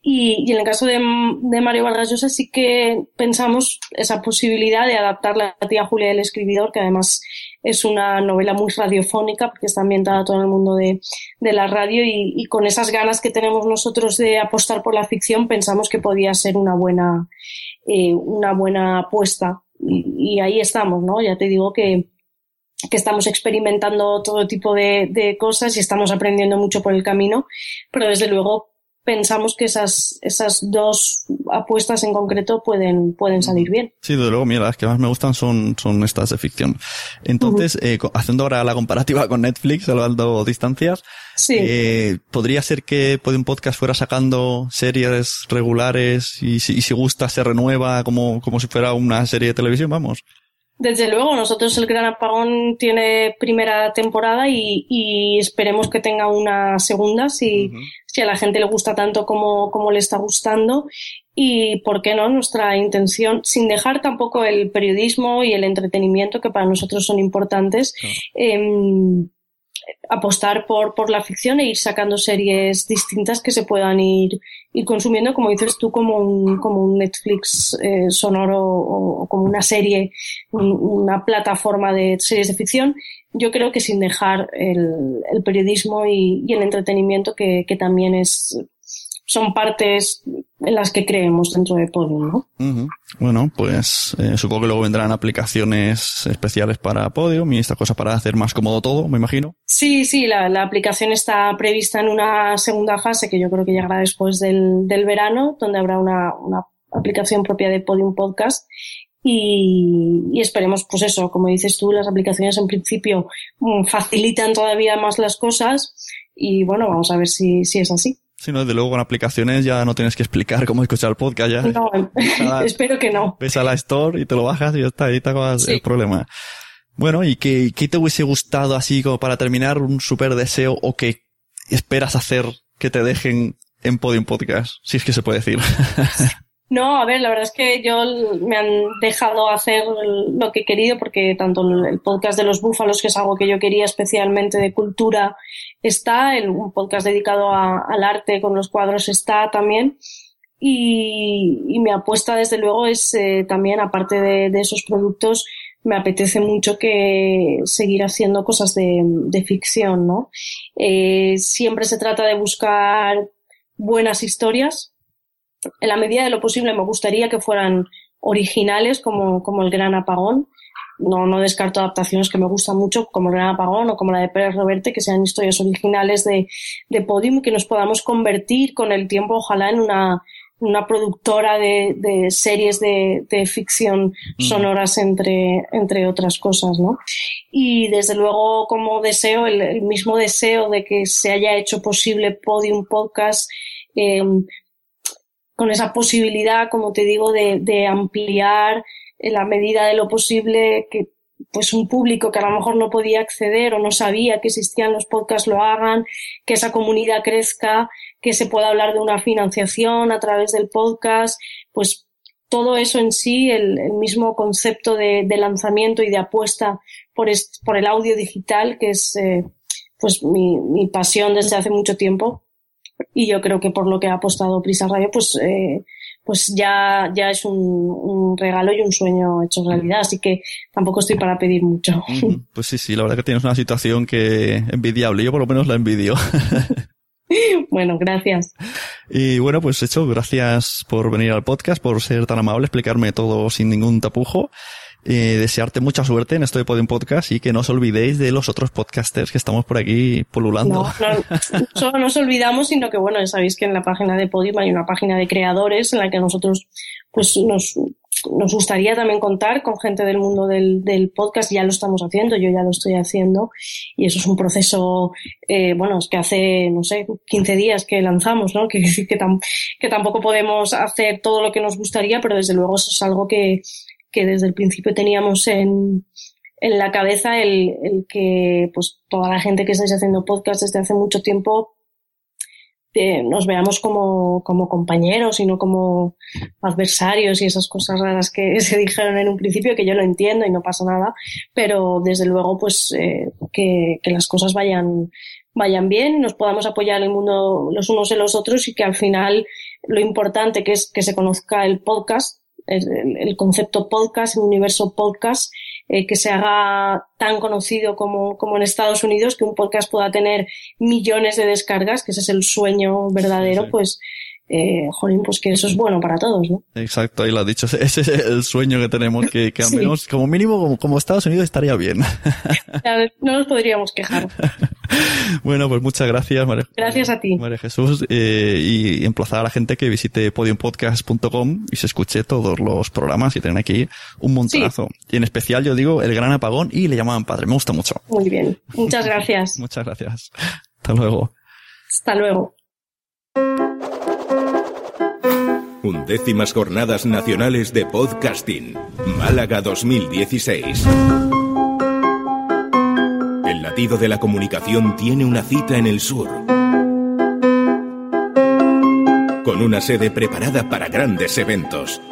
Y, y, en el caso de, de Mario Vargas Llosa sí que pensamos esa posibilidad de adaptar la tía Julia del escribidor, que además es una novela muy radiofónica porque está ambientada todo el mundo de, de la radio y, con esas ganas que tenemos nosotros de apostar por la ficción pensamos que podía ser una buena, eh, una buena apuesta y, y, ahí estamos, ¿no? Ya te digo que, que estamos experimentando todo tipo de, de cosas y estamos aprendiendo mucho por el camino, pero desde luego pensamos que esas, esas dos apuestas en concreto pueden, pueden salir bien. Sí, desde luego, mira, las que más me gustan son, son estas de ficción. Entonces, uh -huh. eh, haciendo ahora la comparativa con Netflix, salvando distancias, sí. eh, ¿podría ser que un podcast fuera sacando series regulares y si, y si gusta se renueva como, como si fuera una serie de televisión, vamos? Desde luego, nosotros el Gran Apagón tiene primera temporada y, y esperemos que tenga una segunda si, uh -huh. si a la gente le gusta tanto como, como le está gustando. Y, ¿por qué no? Nuestra intención, sin dejar tampoco el periodismo y el entretenimiento, que para nosotros son importantes, uh -huh. eh, apostar por, por la ficción e ir sacando series distintas que se puedan ir, ir consumiendo, como dices tú, como un, como un Netflix eh, sonoro o, como una serie, un, una plataforma de series de ficción. Yo creo que sin dejar el, periodismo y, el entretenimiento, que también es, son partes en las que creemos dentro de Podium, ¿no? Uh -huh. Bueno, pues eh, supongo que luego vendrán aplicaciones especiales para Podium y estas cosas para hacer más cómodo todo, me imagino. Sí, sí, la, la, aplicación está prevista en una segunda fase que yo creo que llegará después del, del verano, donde habrá una, una aplicación propia de Podium Podcast y, y, esperemos, pues eso, como dices tú, las aplicaciones en principio mm, facilitan todavía más las cosas y bueno, vamos a ver si, si es así. Si no, desde luego con aplicaciones ya no tienes que explicar cómo escuchar el podcast. Ya. No, la, espero que no. Ves a la Store y te lo bajas y ya está, ahí te acabas sí. el problema. Bueno, ¿y qué, qué, te hubiese gustado así como para terminar un super deseo o que esperas hacer que te dejen en Podium Podcast? Si es que se puede decir. No, a ver, la verdad es que yo me han dejado hacer lo que he querido porque tanto el podcast de los búfalos, que es algo que yo quería especialmente de cultura, está, el, un podcast dedicado a, al arte con los cuadros está también. Y, mi apuesta, desde luego, es eh, también, aparte de, de, esos productos, me apetece mucho que seguir haciendo cosas de, de ficción, ¿no? Eh, siempre se trata de buscar buenas historias, en la medida de lo posible me gustaría que fueran originales como, como el Gran Apagón. No, no descarto adaptaciones que me gustan mucho como el Gran Apagón o como la de Pérez Reverte, que sean historias originales de, de Podium que nos podamos convertir con el tiempo, ojalá, en una, una productora de, de series de, de ficción sonoras entre, entre otras cosas, ¿no? Y desde luego como deseo, el, el mismo deseo de que se haya hecho posible Podium Podcast, eh, con esa posibilidad, como te digo, de, de, ampliar en la medida de lo posible que pues un público que a lo mejor no podía acceder o no sabía que existían los podcasts lo hagan, que esa comunidad crezca, que se pueda hablar de una financiación a través del podcast, pues todo eso en sí, el, el mismo concepto de, de, lanzamiento y de apuesta por, por el audio digital, que es eh, pues mi, mi pasión desde hace mucho tiempo, y yo creo que por lo que ha apostado Prisa Radio, pues, eh, pues ya, ya es un, un, regalo y un sueño hecho realidad, así que tampoco estoy para pedir mucho. Pues sí, sí, la verdad que tienes una situación que envidiable, yo por lo menos la envidio. bueno, gracias. Y bueno, pues hecho, gracias por venir al podcast, por ser tan amable, explicarme todo sin ningún tapujo. Eh, desearte mucha suerte en esto de Podium Podcast y que no os olvidéis de los otros podcasters que estamos por aquí pululando. No, no, solo nos olvidamos, sino que bueno, ya sabéis que en la página de Podium hay una página de creadores en la que nosotros pues nos, nos gustaría también contar con gente del mundo del, del, podcast, ya lo estamos haciendo, yo ya lo estoy haciendo, y eso es un proceso, eh, bueno, es que hace, no sé, 15 días que lanzamos, ¿no? Que que, que tampoco podemos hacer todo lo que nos gustaría, pero desde luego eso es algo que, que desde el principio teníamos en, en la cabeza el, el que pues toda la gente que estáis haciendo podcast desde hace mucho tiempo eh, nos veamos como, como compañeros y no como adversarios y esas cosas raras que se dijeron en un principio que yo lo entiendo y no pasa nada, pero desde luego pues eh, que, que las cosas vayan vayan bien, nos podamos apoyar el mundo los unos en los otros y que al final lo importante que es que se conozca el podcast el, el concepto podcast, el universo podcast, eh, que se haga tan conocido como, como en Estados Unidos, que un podcast pueda tener millones de descargas, que ese es el sueño verdadero, sí, sí. pues eh, jolín, pues que eso es bueno para todos, ¿no? Exacto, ahí lo has dicho. Ese es el sueño que tenemos, que, que al menos, sí. como mínimo, como, como, Estados Unidos estaría bien. no nos podríamos quejar. bueno, pues muchas gracias, María. Gracias a ti. María Jesús, eh, y emplazar a la gente que visite podiumpodcast.com y se escuche todos los programas y tienen aquí un montonazo. Sí. Y en especial, yo digo, El Gran Apagón y Le llamaban Padre. Me gusta mucho. Muy bien. Muchas gracias. muchas gracias. Hasta luego. Hasta luego. Undécimas Jornadas Nacionales de Podcasting, Málaga 2016. El latido de la comunicación tiene una cita en el sur. Con una sede preparada para grandes eventos.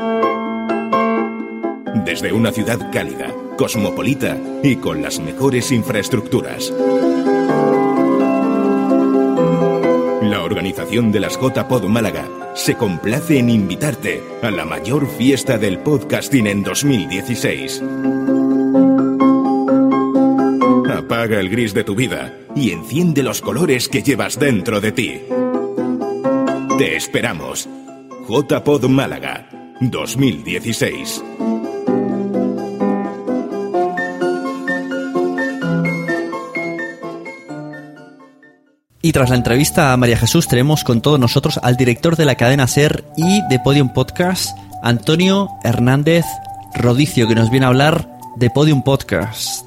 Desde una ciudad cálida, cosmopolita y con las mejores infraestructuras. La organización de las JPod Málaga se complace en invitarte a la mayor fiesta del podcasting en 2016. Apaga el gris de tu vida y enciende los colores que llevas dentro de ti. Te esperamos. JPod Málaga 2016. Y tras la entrevista a María Jesús tenemos con todos nosotros al director de la cadena SER y de Podium Podcast, Antonio Hernández Rodicio, que nos viene a hablar de Podium Podcast.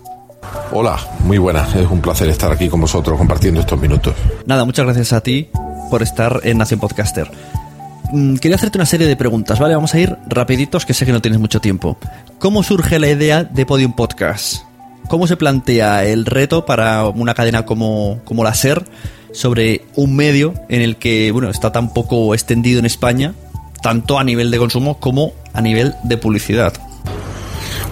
Hola, muy buenas. Es un placer estar aquí con vosotros compartiendo estos minutos. Nada, muchas gracias a ti por estar en Nación Podcaster. Mm, quería hacerte una serie de preguntas, ¿vale? Vamos a ir rapiditos, que sé que no tienes mucho tiempo. ¿Cómo surge la idea de Podium Podcast? ¿Cómo se plantea el reto para una cadena como, como la SER sobre un medio en el que, bueno, está tan poco extendido en España, tanto a nivel de consumo como a nivel de publicidad?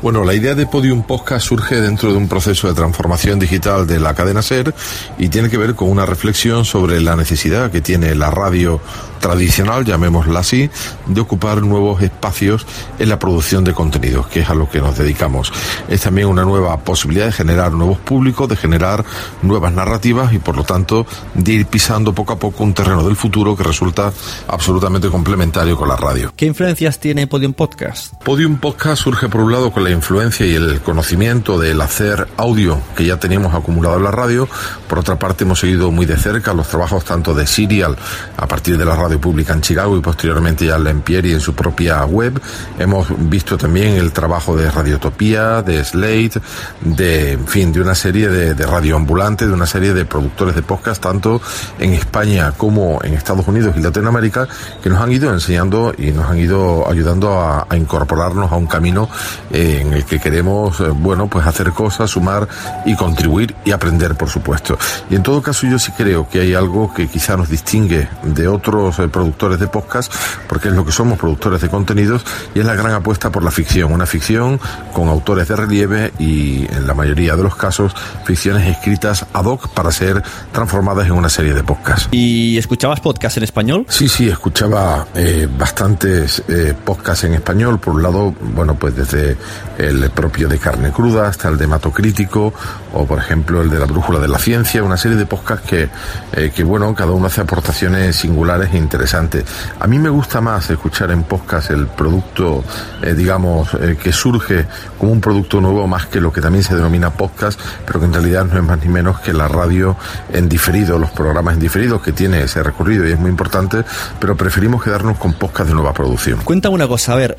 Bueno, la idea de Podium Podcast surge dentro de un proceso de transformación digital de la cadena SER y tiene que ver con una reflexión sobre la necesidad que tiene la radio tradicional, llamémosla así, de ocupar nuevos espacios en la producción de contenidos, que es a lo que nos dedicamos. Es también una nueva posibilidad de generar nuevos públicos, de generar nuevas narrativas y por lo tanto de ir pisando poco a poco un terreno del futuro que resulta absolutamente complementario con la radio. ¿Qué influencias tiene Podium Podcast? Podium Podcast surge por un lado con la influencia y el conocimiento del hacer audio que ya teníamos acumulado en la radio. Por otra parte, hemos seguido muy de cerca los trabajos tanto de Serial a partir de la radio pública en Chicago y posteriormente ya en Empieri en su propia web. Hemos visto también el trabajo de Radiotopía, de Slate, de, en fin, de una serie de, radioambulantes, de una serie de productores de podcast, tanto en España como en Estados Unidos y Latinoamérica, que nos han ido enseñando y nos han ido ayudando a, a incorporarnos a un camino eh, en el que queremos, eh, bueno, pues hacer cosas, sumar y contribuir y aprender, por supuesto. Y en todo caso, yo sí creo que hay algo que quizá nos distingue de otros eh, productores de podcast, porque es lo que somos, productores de contenidos, y es la gran apuesta por la ficción. Una ficción con autores de relieve y, en la mayoría de los casos, ficciones escritas ad hoc para ser transformadas en una serie de podcasts. ¿Y escuchabas podcast en español? Sí, sí, escuchaba eh, bastantes eh, podcasts en español. Por un lado, bueno, pues desde el propio de Carne Cruda hasta el de Mato Crítico o por ejemplo el de la brújula de la ciencia, una serie de podcasts que, eh, que bueno, cada uno hace aportaciones singulares e interesantes. A mí me gusta más escuchar en podcast el producto, eh, digamos, eh, que surge como un producto nuevo más que lo que también se denomina podcast, pero que en realidad no es más ni menos que la radio en diferido, los programas en diferido que tiene ese recorrido y es muy importante, pero preferimos quedarnos con podcast de nueva producción. Cuéntame una cosa, a ver,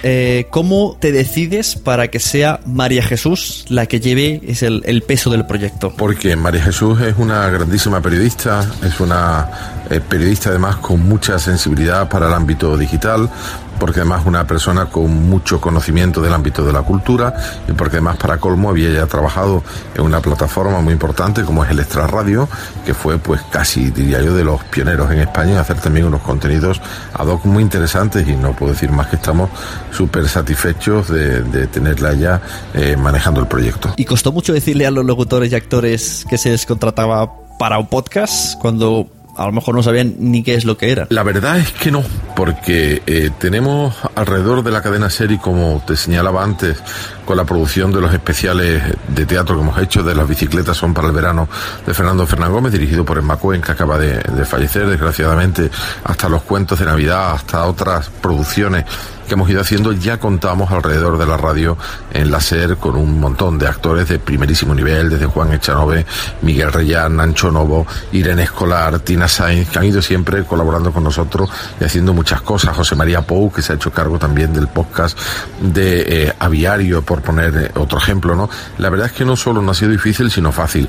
¿cómo te decides para que sea María Jesús la que lleve es el, peso del proyecto? Porque María Jesús es una grandísima periodista, es una eh, periodista además con mucha sensibilidad para el ámbito digital, porque además una persona con mucho conocimiento del ámbito de la cultura y porque además para colmo había ya trabajado en una plataforma muy importante como es el Extra Radio, que fue pues casi diría yo de los pioneros en España en hacer también unos contenidos ad hoc muy interesantes y no puedo decir más que estamos súper satisfechos de, tenerla ya eh, manejando el proyecto. ¿Y costó mucho decirle a los locutores y actores que se les contrataba para un podcast cuando a lo mejor no sabían ni qué es lo que era. La verdad es que no, porque eh, tenemos alrededor de la cadena serie, como te señalaba antes, con la producción de los especiales de teatro que hemos hecho, de las bicicletas son para el verano de Fernando Fernán Gómez, dirigido por Emma Cohen, que acaba de, de fallecer, desgraciadamente, hasta los cuentos de Navidad, hasta otras producciones que hemos ido haciendo, ya contamos alrededor de la radio en la SER con un montón de actores de primerísimo nivel, desde Juan Echanove, Miguel Reyán, Nancho Novo, Irene Escolar, Tina Sainz, que han ido siempre colaborando con nosotros y haciendo muchas cosas. José María Pou, que se ha hecho cargo también del podcast de eh, Aviario, por poner eh, otro ejemplo, ¿no? La verdad es que no solo no ha sido difícil, sino fácil.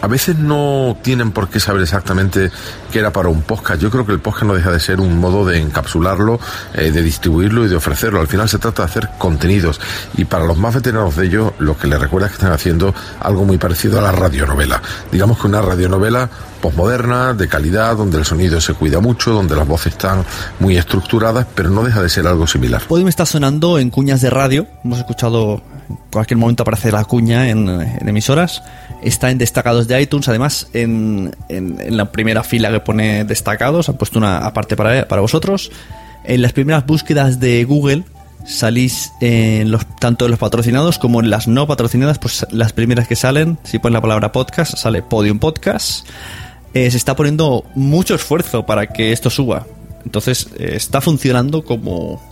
A veces no tienen por qué saber exactamente qué era para un podcast. Yo creo que el podcast no deja de ser un modo de encapsularlo, eh, de distribuirlo y de ofrecerlo. Al final se trata de hacer contenidos y para los más veteranos de ellos lo que les recuerda es que están haciendo algo muy parecido a la radionovela. Digamos que una radionovela posmoderna, de calidad, donde el sonido se cuida mucho, donde las voces están muy estructuradas, pero no deja de ser algo similar. Podium está sonando en cuñas de radio, hemos escuchado en cualquier momento aparece la cuña en, emisoras, está en destacados de iTunes, además en, en, la primera fila que pone destacados, han puesto una aparte para, para vosotros. En las primeras búsquedas de Google salís en los, tanto en los patrocinados como en las no patrocinadas, pues las primeras que salen, si ponen la palabra podcast, sale Podium Podcast. Eh, se está poniendo mucho esfuerzo para que esto suba. Entonces, eh, está funcionando como,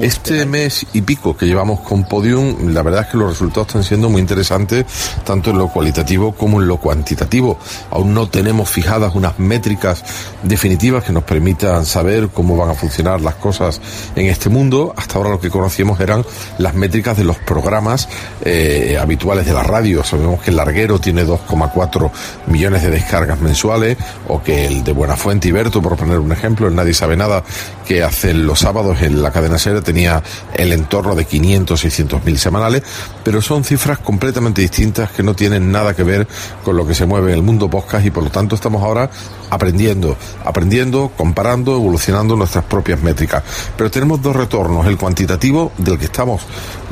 este mes y pico que llevamos con Podium, la verdad es que los resultados están siendo muy interesantes, tanto en lo cualitativo como en lo cuantitativo. Aún no tenemos fijadas unas métricas definitivas que nos permitan saber cómo van a funcionar las cosas en este mundo. Hasta ahora lo que conocíamos eran las métricas de los programas eh, habituales de la radio. Sabemos que el Larguero tiene 2,4 millones de descargas mensuales, o que el de Buenafuente y Berto, por poner un ejemplo, Nadie sabe nada, que hacen los sábados en la cadena SER tenía el entorno de 500, 600 mil semanales, pero son cifras completamente distintas que no tienen nada que ver con lo que se mueve en el mundo podcast y por lo tanto estamos ahora aprendiendo, aprendiendo, comparando, evolucionando nuestras propias métricas. Pero tenemos dos retornos, el cuantitativo del que estamos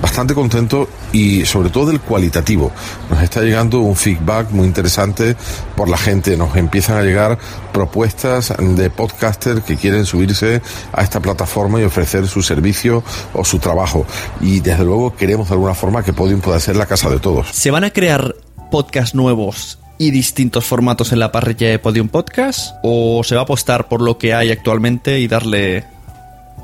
bastante contentos y sobre todo el cualitativo. Nos está llegando un feedback muy interesante por la gente, nos empiezan a llegar propuestas de podcasters que quieren subirse a esta plataforma y ofrecer su servicio o su trabajo. Y desde luego queremos de alguna forma que Podium pueda ser la casa de todos. ¿Se van a crear podcasts nuevos y distintos formatos en la parrilla de Podium Podcast? ¿O se va a apostar por lo que hay actualmente y darle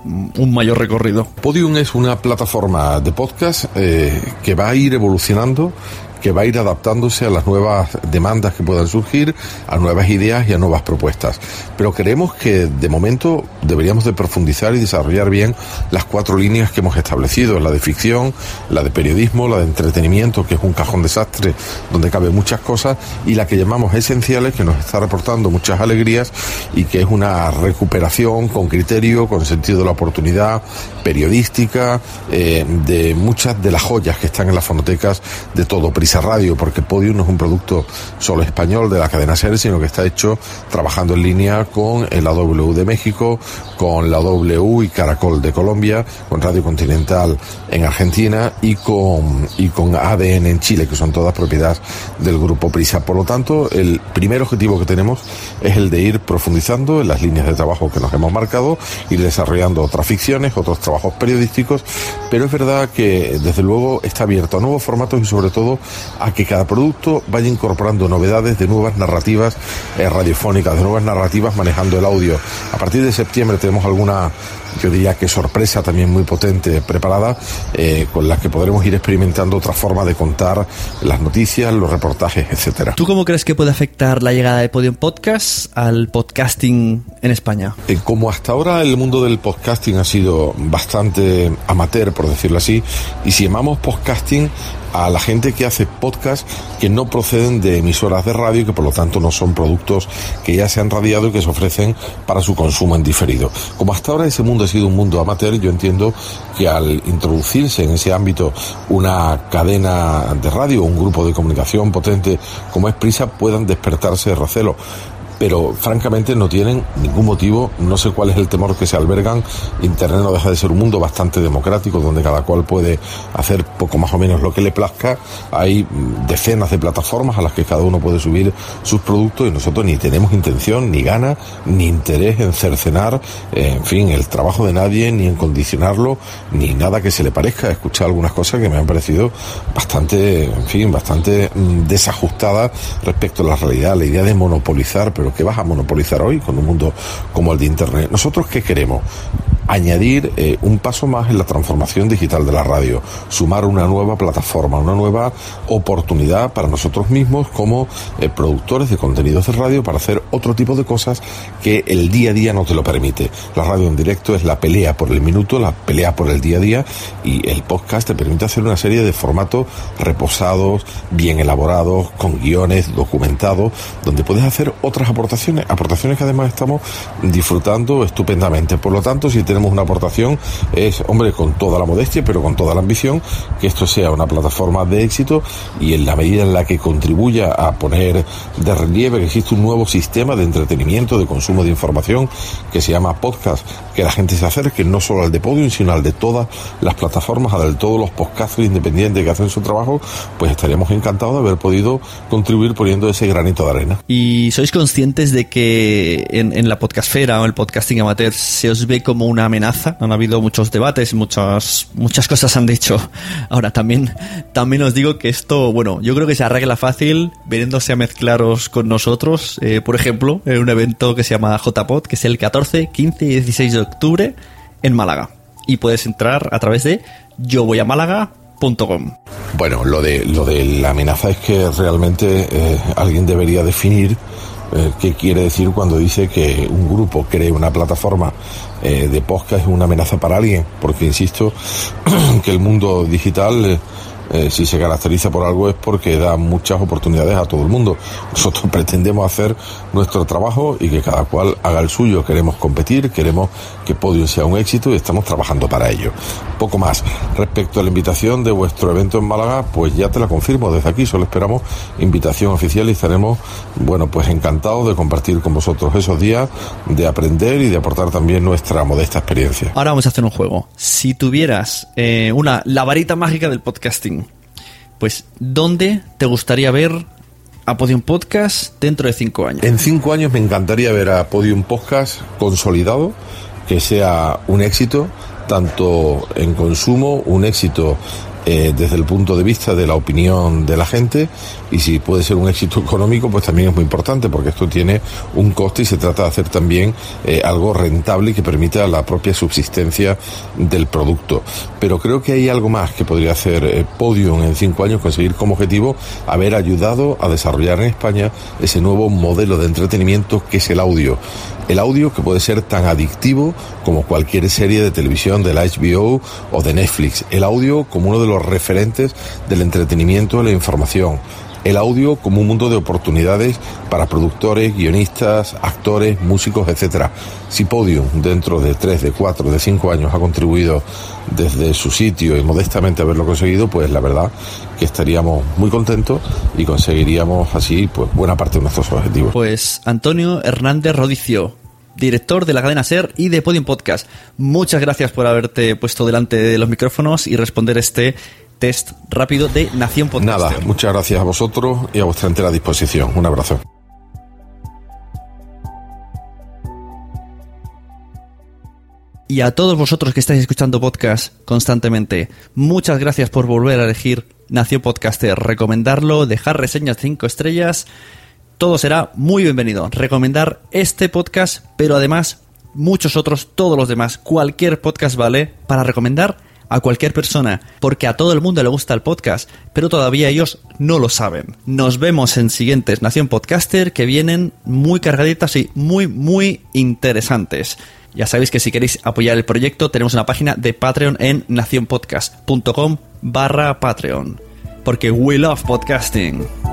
un mayor recorrido? Podium es una plataforma de podcast eh, que va a ir evolucionando que va a ir adaptándose a las nuevas demandas que puedan surgir, a nuevas ideas y a nuevas propuestas. Pero creemos que de momento deberíamos de profundizar y desarrollar bien las cuatro líneas que hemos establecido, la de ficción, la de periodismo, la de entretenimiento, que es un cajón desastre donde cabe muchas cosas, y la que llamamos esenciales, que nos está reportando muchas alegrías y que es una recuperación con criterio, con sentido de la oportunidad periodística, eh, de muchas de las joyas que están en las fonotecas de todo Radio, porque Podium no es un producto solo español de la cadena SER, sino que está hecho trabajando en línea con la W de México, con la W y Caracol de Colombia, con Radio Continental en Argentina y con, y con ADN en Chile, que son todas propiedades del grupo Prisa. Por lo tanto, el primer objetivo que tenemos es el de ir profundizando en las líneas de trabajo que nos hemos marcado, ir desarrollando otras ficciones, otros trabajos periodísticos, pero es verdad que desde luego está abierto a nuevos formatos y sobre todo a que cada producto vaya incorporando novedades de nuevas narrativas eh, radiofónicas, de nuevas narrativas manejando el audio. A partir de septiembre tenemos alguna yo diría que sorpresa también muy potente preparada, eh, con la que podremos ir experimentando otra forma de contar las noticias, los reportajes, etcétera. ¿Tú cómo crees que puede afectar la llegada de Podium Podcast al podcasting en España? Eh, como hasta ahora el mundo del podcasting ha sido bastante amateur, por decirlo así, y si llamamos podcasting a la gente que hace podcast que no proceden de emisoras de radio y que por lo tanto no son productos que ya se han radiado y que se ofrecen para su consumo en diferido. Como hasta ahora ese mundo ha sido un mundo amateur, yo entiendo que al introducirse en ese ámbito una cadena de radio, un grupo de comunicación potente como es Prisa, puedan despertarse de recelo pero francamente no tienen ningún motivo, no sé cuál es el temor que se albergan. Internet no deja de ser un mundo bastante democrático donde cada cual puede hacer poco más o menos lo que le plazca. Hay decenas de plataformas a las que cada uno puede subir sus productos y nosotros ni tenemos intención, ni gana, ni interés en cercenar, en fin, el trabajo de nadie, ni en condicionarlo, ni nada que se le parezca. He escuchado algunas cosas que me han parecido bastante, en fin, bastante mm, desajustadas respecto a la realidad, la idea de monopolizar, pero que vas a monopolizar hoy con un mundo como el de Internet. ¿Nosotros qué queremos? Añadir eh, un paso más en la transformación digital de la radio, sumar una nueva plataforma, una nueva oportunidad para nosotros mismos como eh, productores de contenidos de radio para hacer otro tipo de cosas que el día a día no te lo permite. La radio en directo es la pelea por el minuto, la pelea por el día a día y el podcast te permite hacer una serie de formatos reposados, bien elaborados, con guiones, documentados, donde puedes hacer otras aportaciones, aportaciones que además estamos disfrutando estupendamente. Por lo tanto, si tenemos una aportación es, hombre, con toda la modestia, pero con toda la ambición, que esto sea una plataforma de éxito y en la medida en la que contribuya a poner de relieve que existe un nuevo sistema de entretenimiento, de consumo de información que se llama podcast, que la gente se acerque no solo al de Podium, sino al de todas las plataformas, al de todos los podcasters independientes que hacen su trabajo, pues estaríamos encantados de haber podido contribuir poniendo ese granito de arena. ¿Y sois conscientes de que en, en la podcastfera o el podcasting amateur se os ve como una amenaza? Han habido muchos debates, muchas, muchas cosas han dicho. Ahora también, también os digo que esto, bueno, yo creo que se arregla fácil veniéndose a mezclaros con nosotros, eh, por ejemplo, en un evento que se llama JPod, que es el 14, 15 y 16 de octubre en Málaga. Y puedes entrar a través de yo voy a Málaga.com. Bueno, lo de, lo de la amenaza es que realmente eh, alguien debería definir qué quiere decir cuando dice que un grupo cree una plataforma eh, de podcast es una amenaza para alguien, porque insisto que el mundo digital eh, si se caracteriza por algo es porque da muchas oportunidades a todo el mundo. Nosotros pretendemos hacer nuestro trabajo y que cada cual haga el suyo. Queremos competir, queremos que Podium sea un éxito y estamos trabajando para ello. Poco más. Respecto a la invitación de vuestro evento en Málaga, pues ya te la confirmo desde aquí. Solo esperamos invitación oficial y estaremos, bueno, pues encantados de compartir con vosotros esos días, de aprender y de aportar también nuestra modesta experiencia. Ahora vamos a hacer un juego. Si tuvieras eh, una la varita mágica del podcasting, pues ¿dónde te gustaría ver a Podium Podcast dentro de cinco años? En cinco años me encantaría ver a Podium Podcast consolidado, que sea un éxito, tanto en consumo, un éxito eh, desde el punto de vista de la opinión de la gente y si puede ser un éxito económico pues también es muy importante porque esto tiene un coste y se trata de hacer también eh, algo rentable y que permita la propia subsistencia del producto. Pero creo que hay algo más que podría hacer eh, Podium en cinco años conseguir como objetivo haber ayudado a desarrollar en España ese nuevo modelo de entretenimiento que es el audio el audio que puede ser tan adictivo como cualquier serie de televisión de la HBO o de Netflix. El audio como uno de los referentes del entretenimiento y la información. El audio como un mundo de oportunidades para productores, guionistas, actores, músicos, etc. Si Podium dentro de tres, de cuatro, de cinco años ha contribuido desde su sitio y modestamente haberlo conseguido, pues la verdad que estaríamos muy contentos y conseguiríamos así pues buena parte de nuestros objetivos. Pues Antonio Hernández Rodicio, director de la cadena SER y de Podium Podcast. Muchas gracias por haberte puesto delante de los micrófonos y responder este test rápido de Nación Podcast. Nada, muchas gracias a vosotros y a vuestra entera disposición. Un abrazo. Y a todos vosotros que estáis escuchando podcast constantemente, muchas gracias por volver a elegir Nación Podcaster, recomendarlo, dejar reseñas de 5 estrellas, todo será muy bienvenido. Recomendar este podcast, pero además muchos otros, todos los demás, cualquier podcast vale para recomendar a cualquier persona, porque a todo el mundo le gusta el podcast, pero todavía ellos no lo saben. Nos vemos en siguientes Nación Podcaster que vienen muy cargaditas y muy, muy interesantes. Ya sabéis que si queréis apoyar el proyecto tenemos una página de Patreon en nacionpodcast.com barra Patreon. Porque we love podcasting.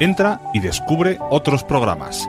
Entra y descubre otros programas.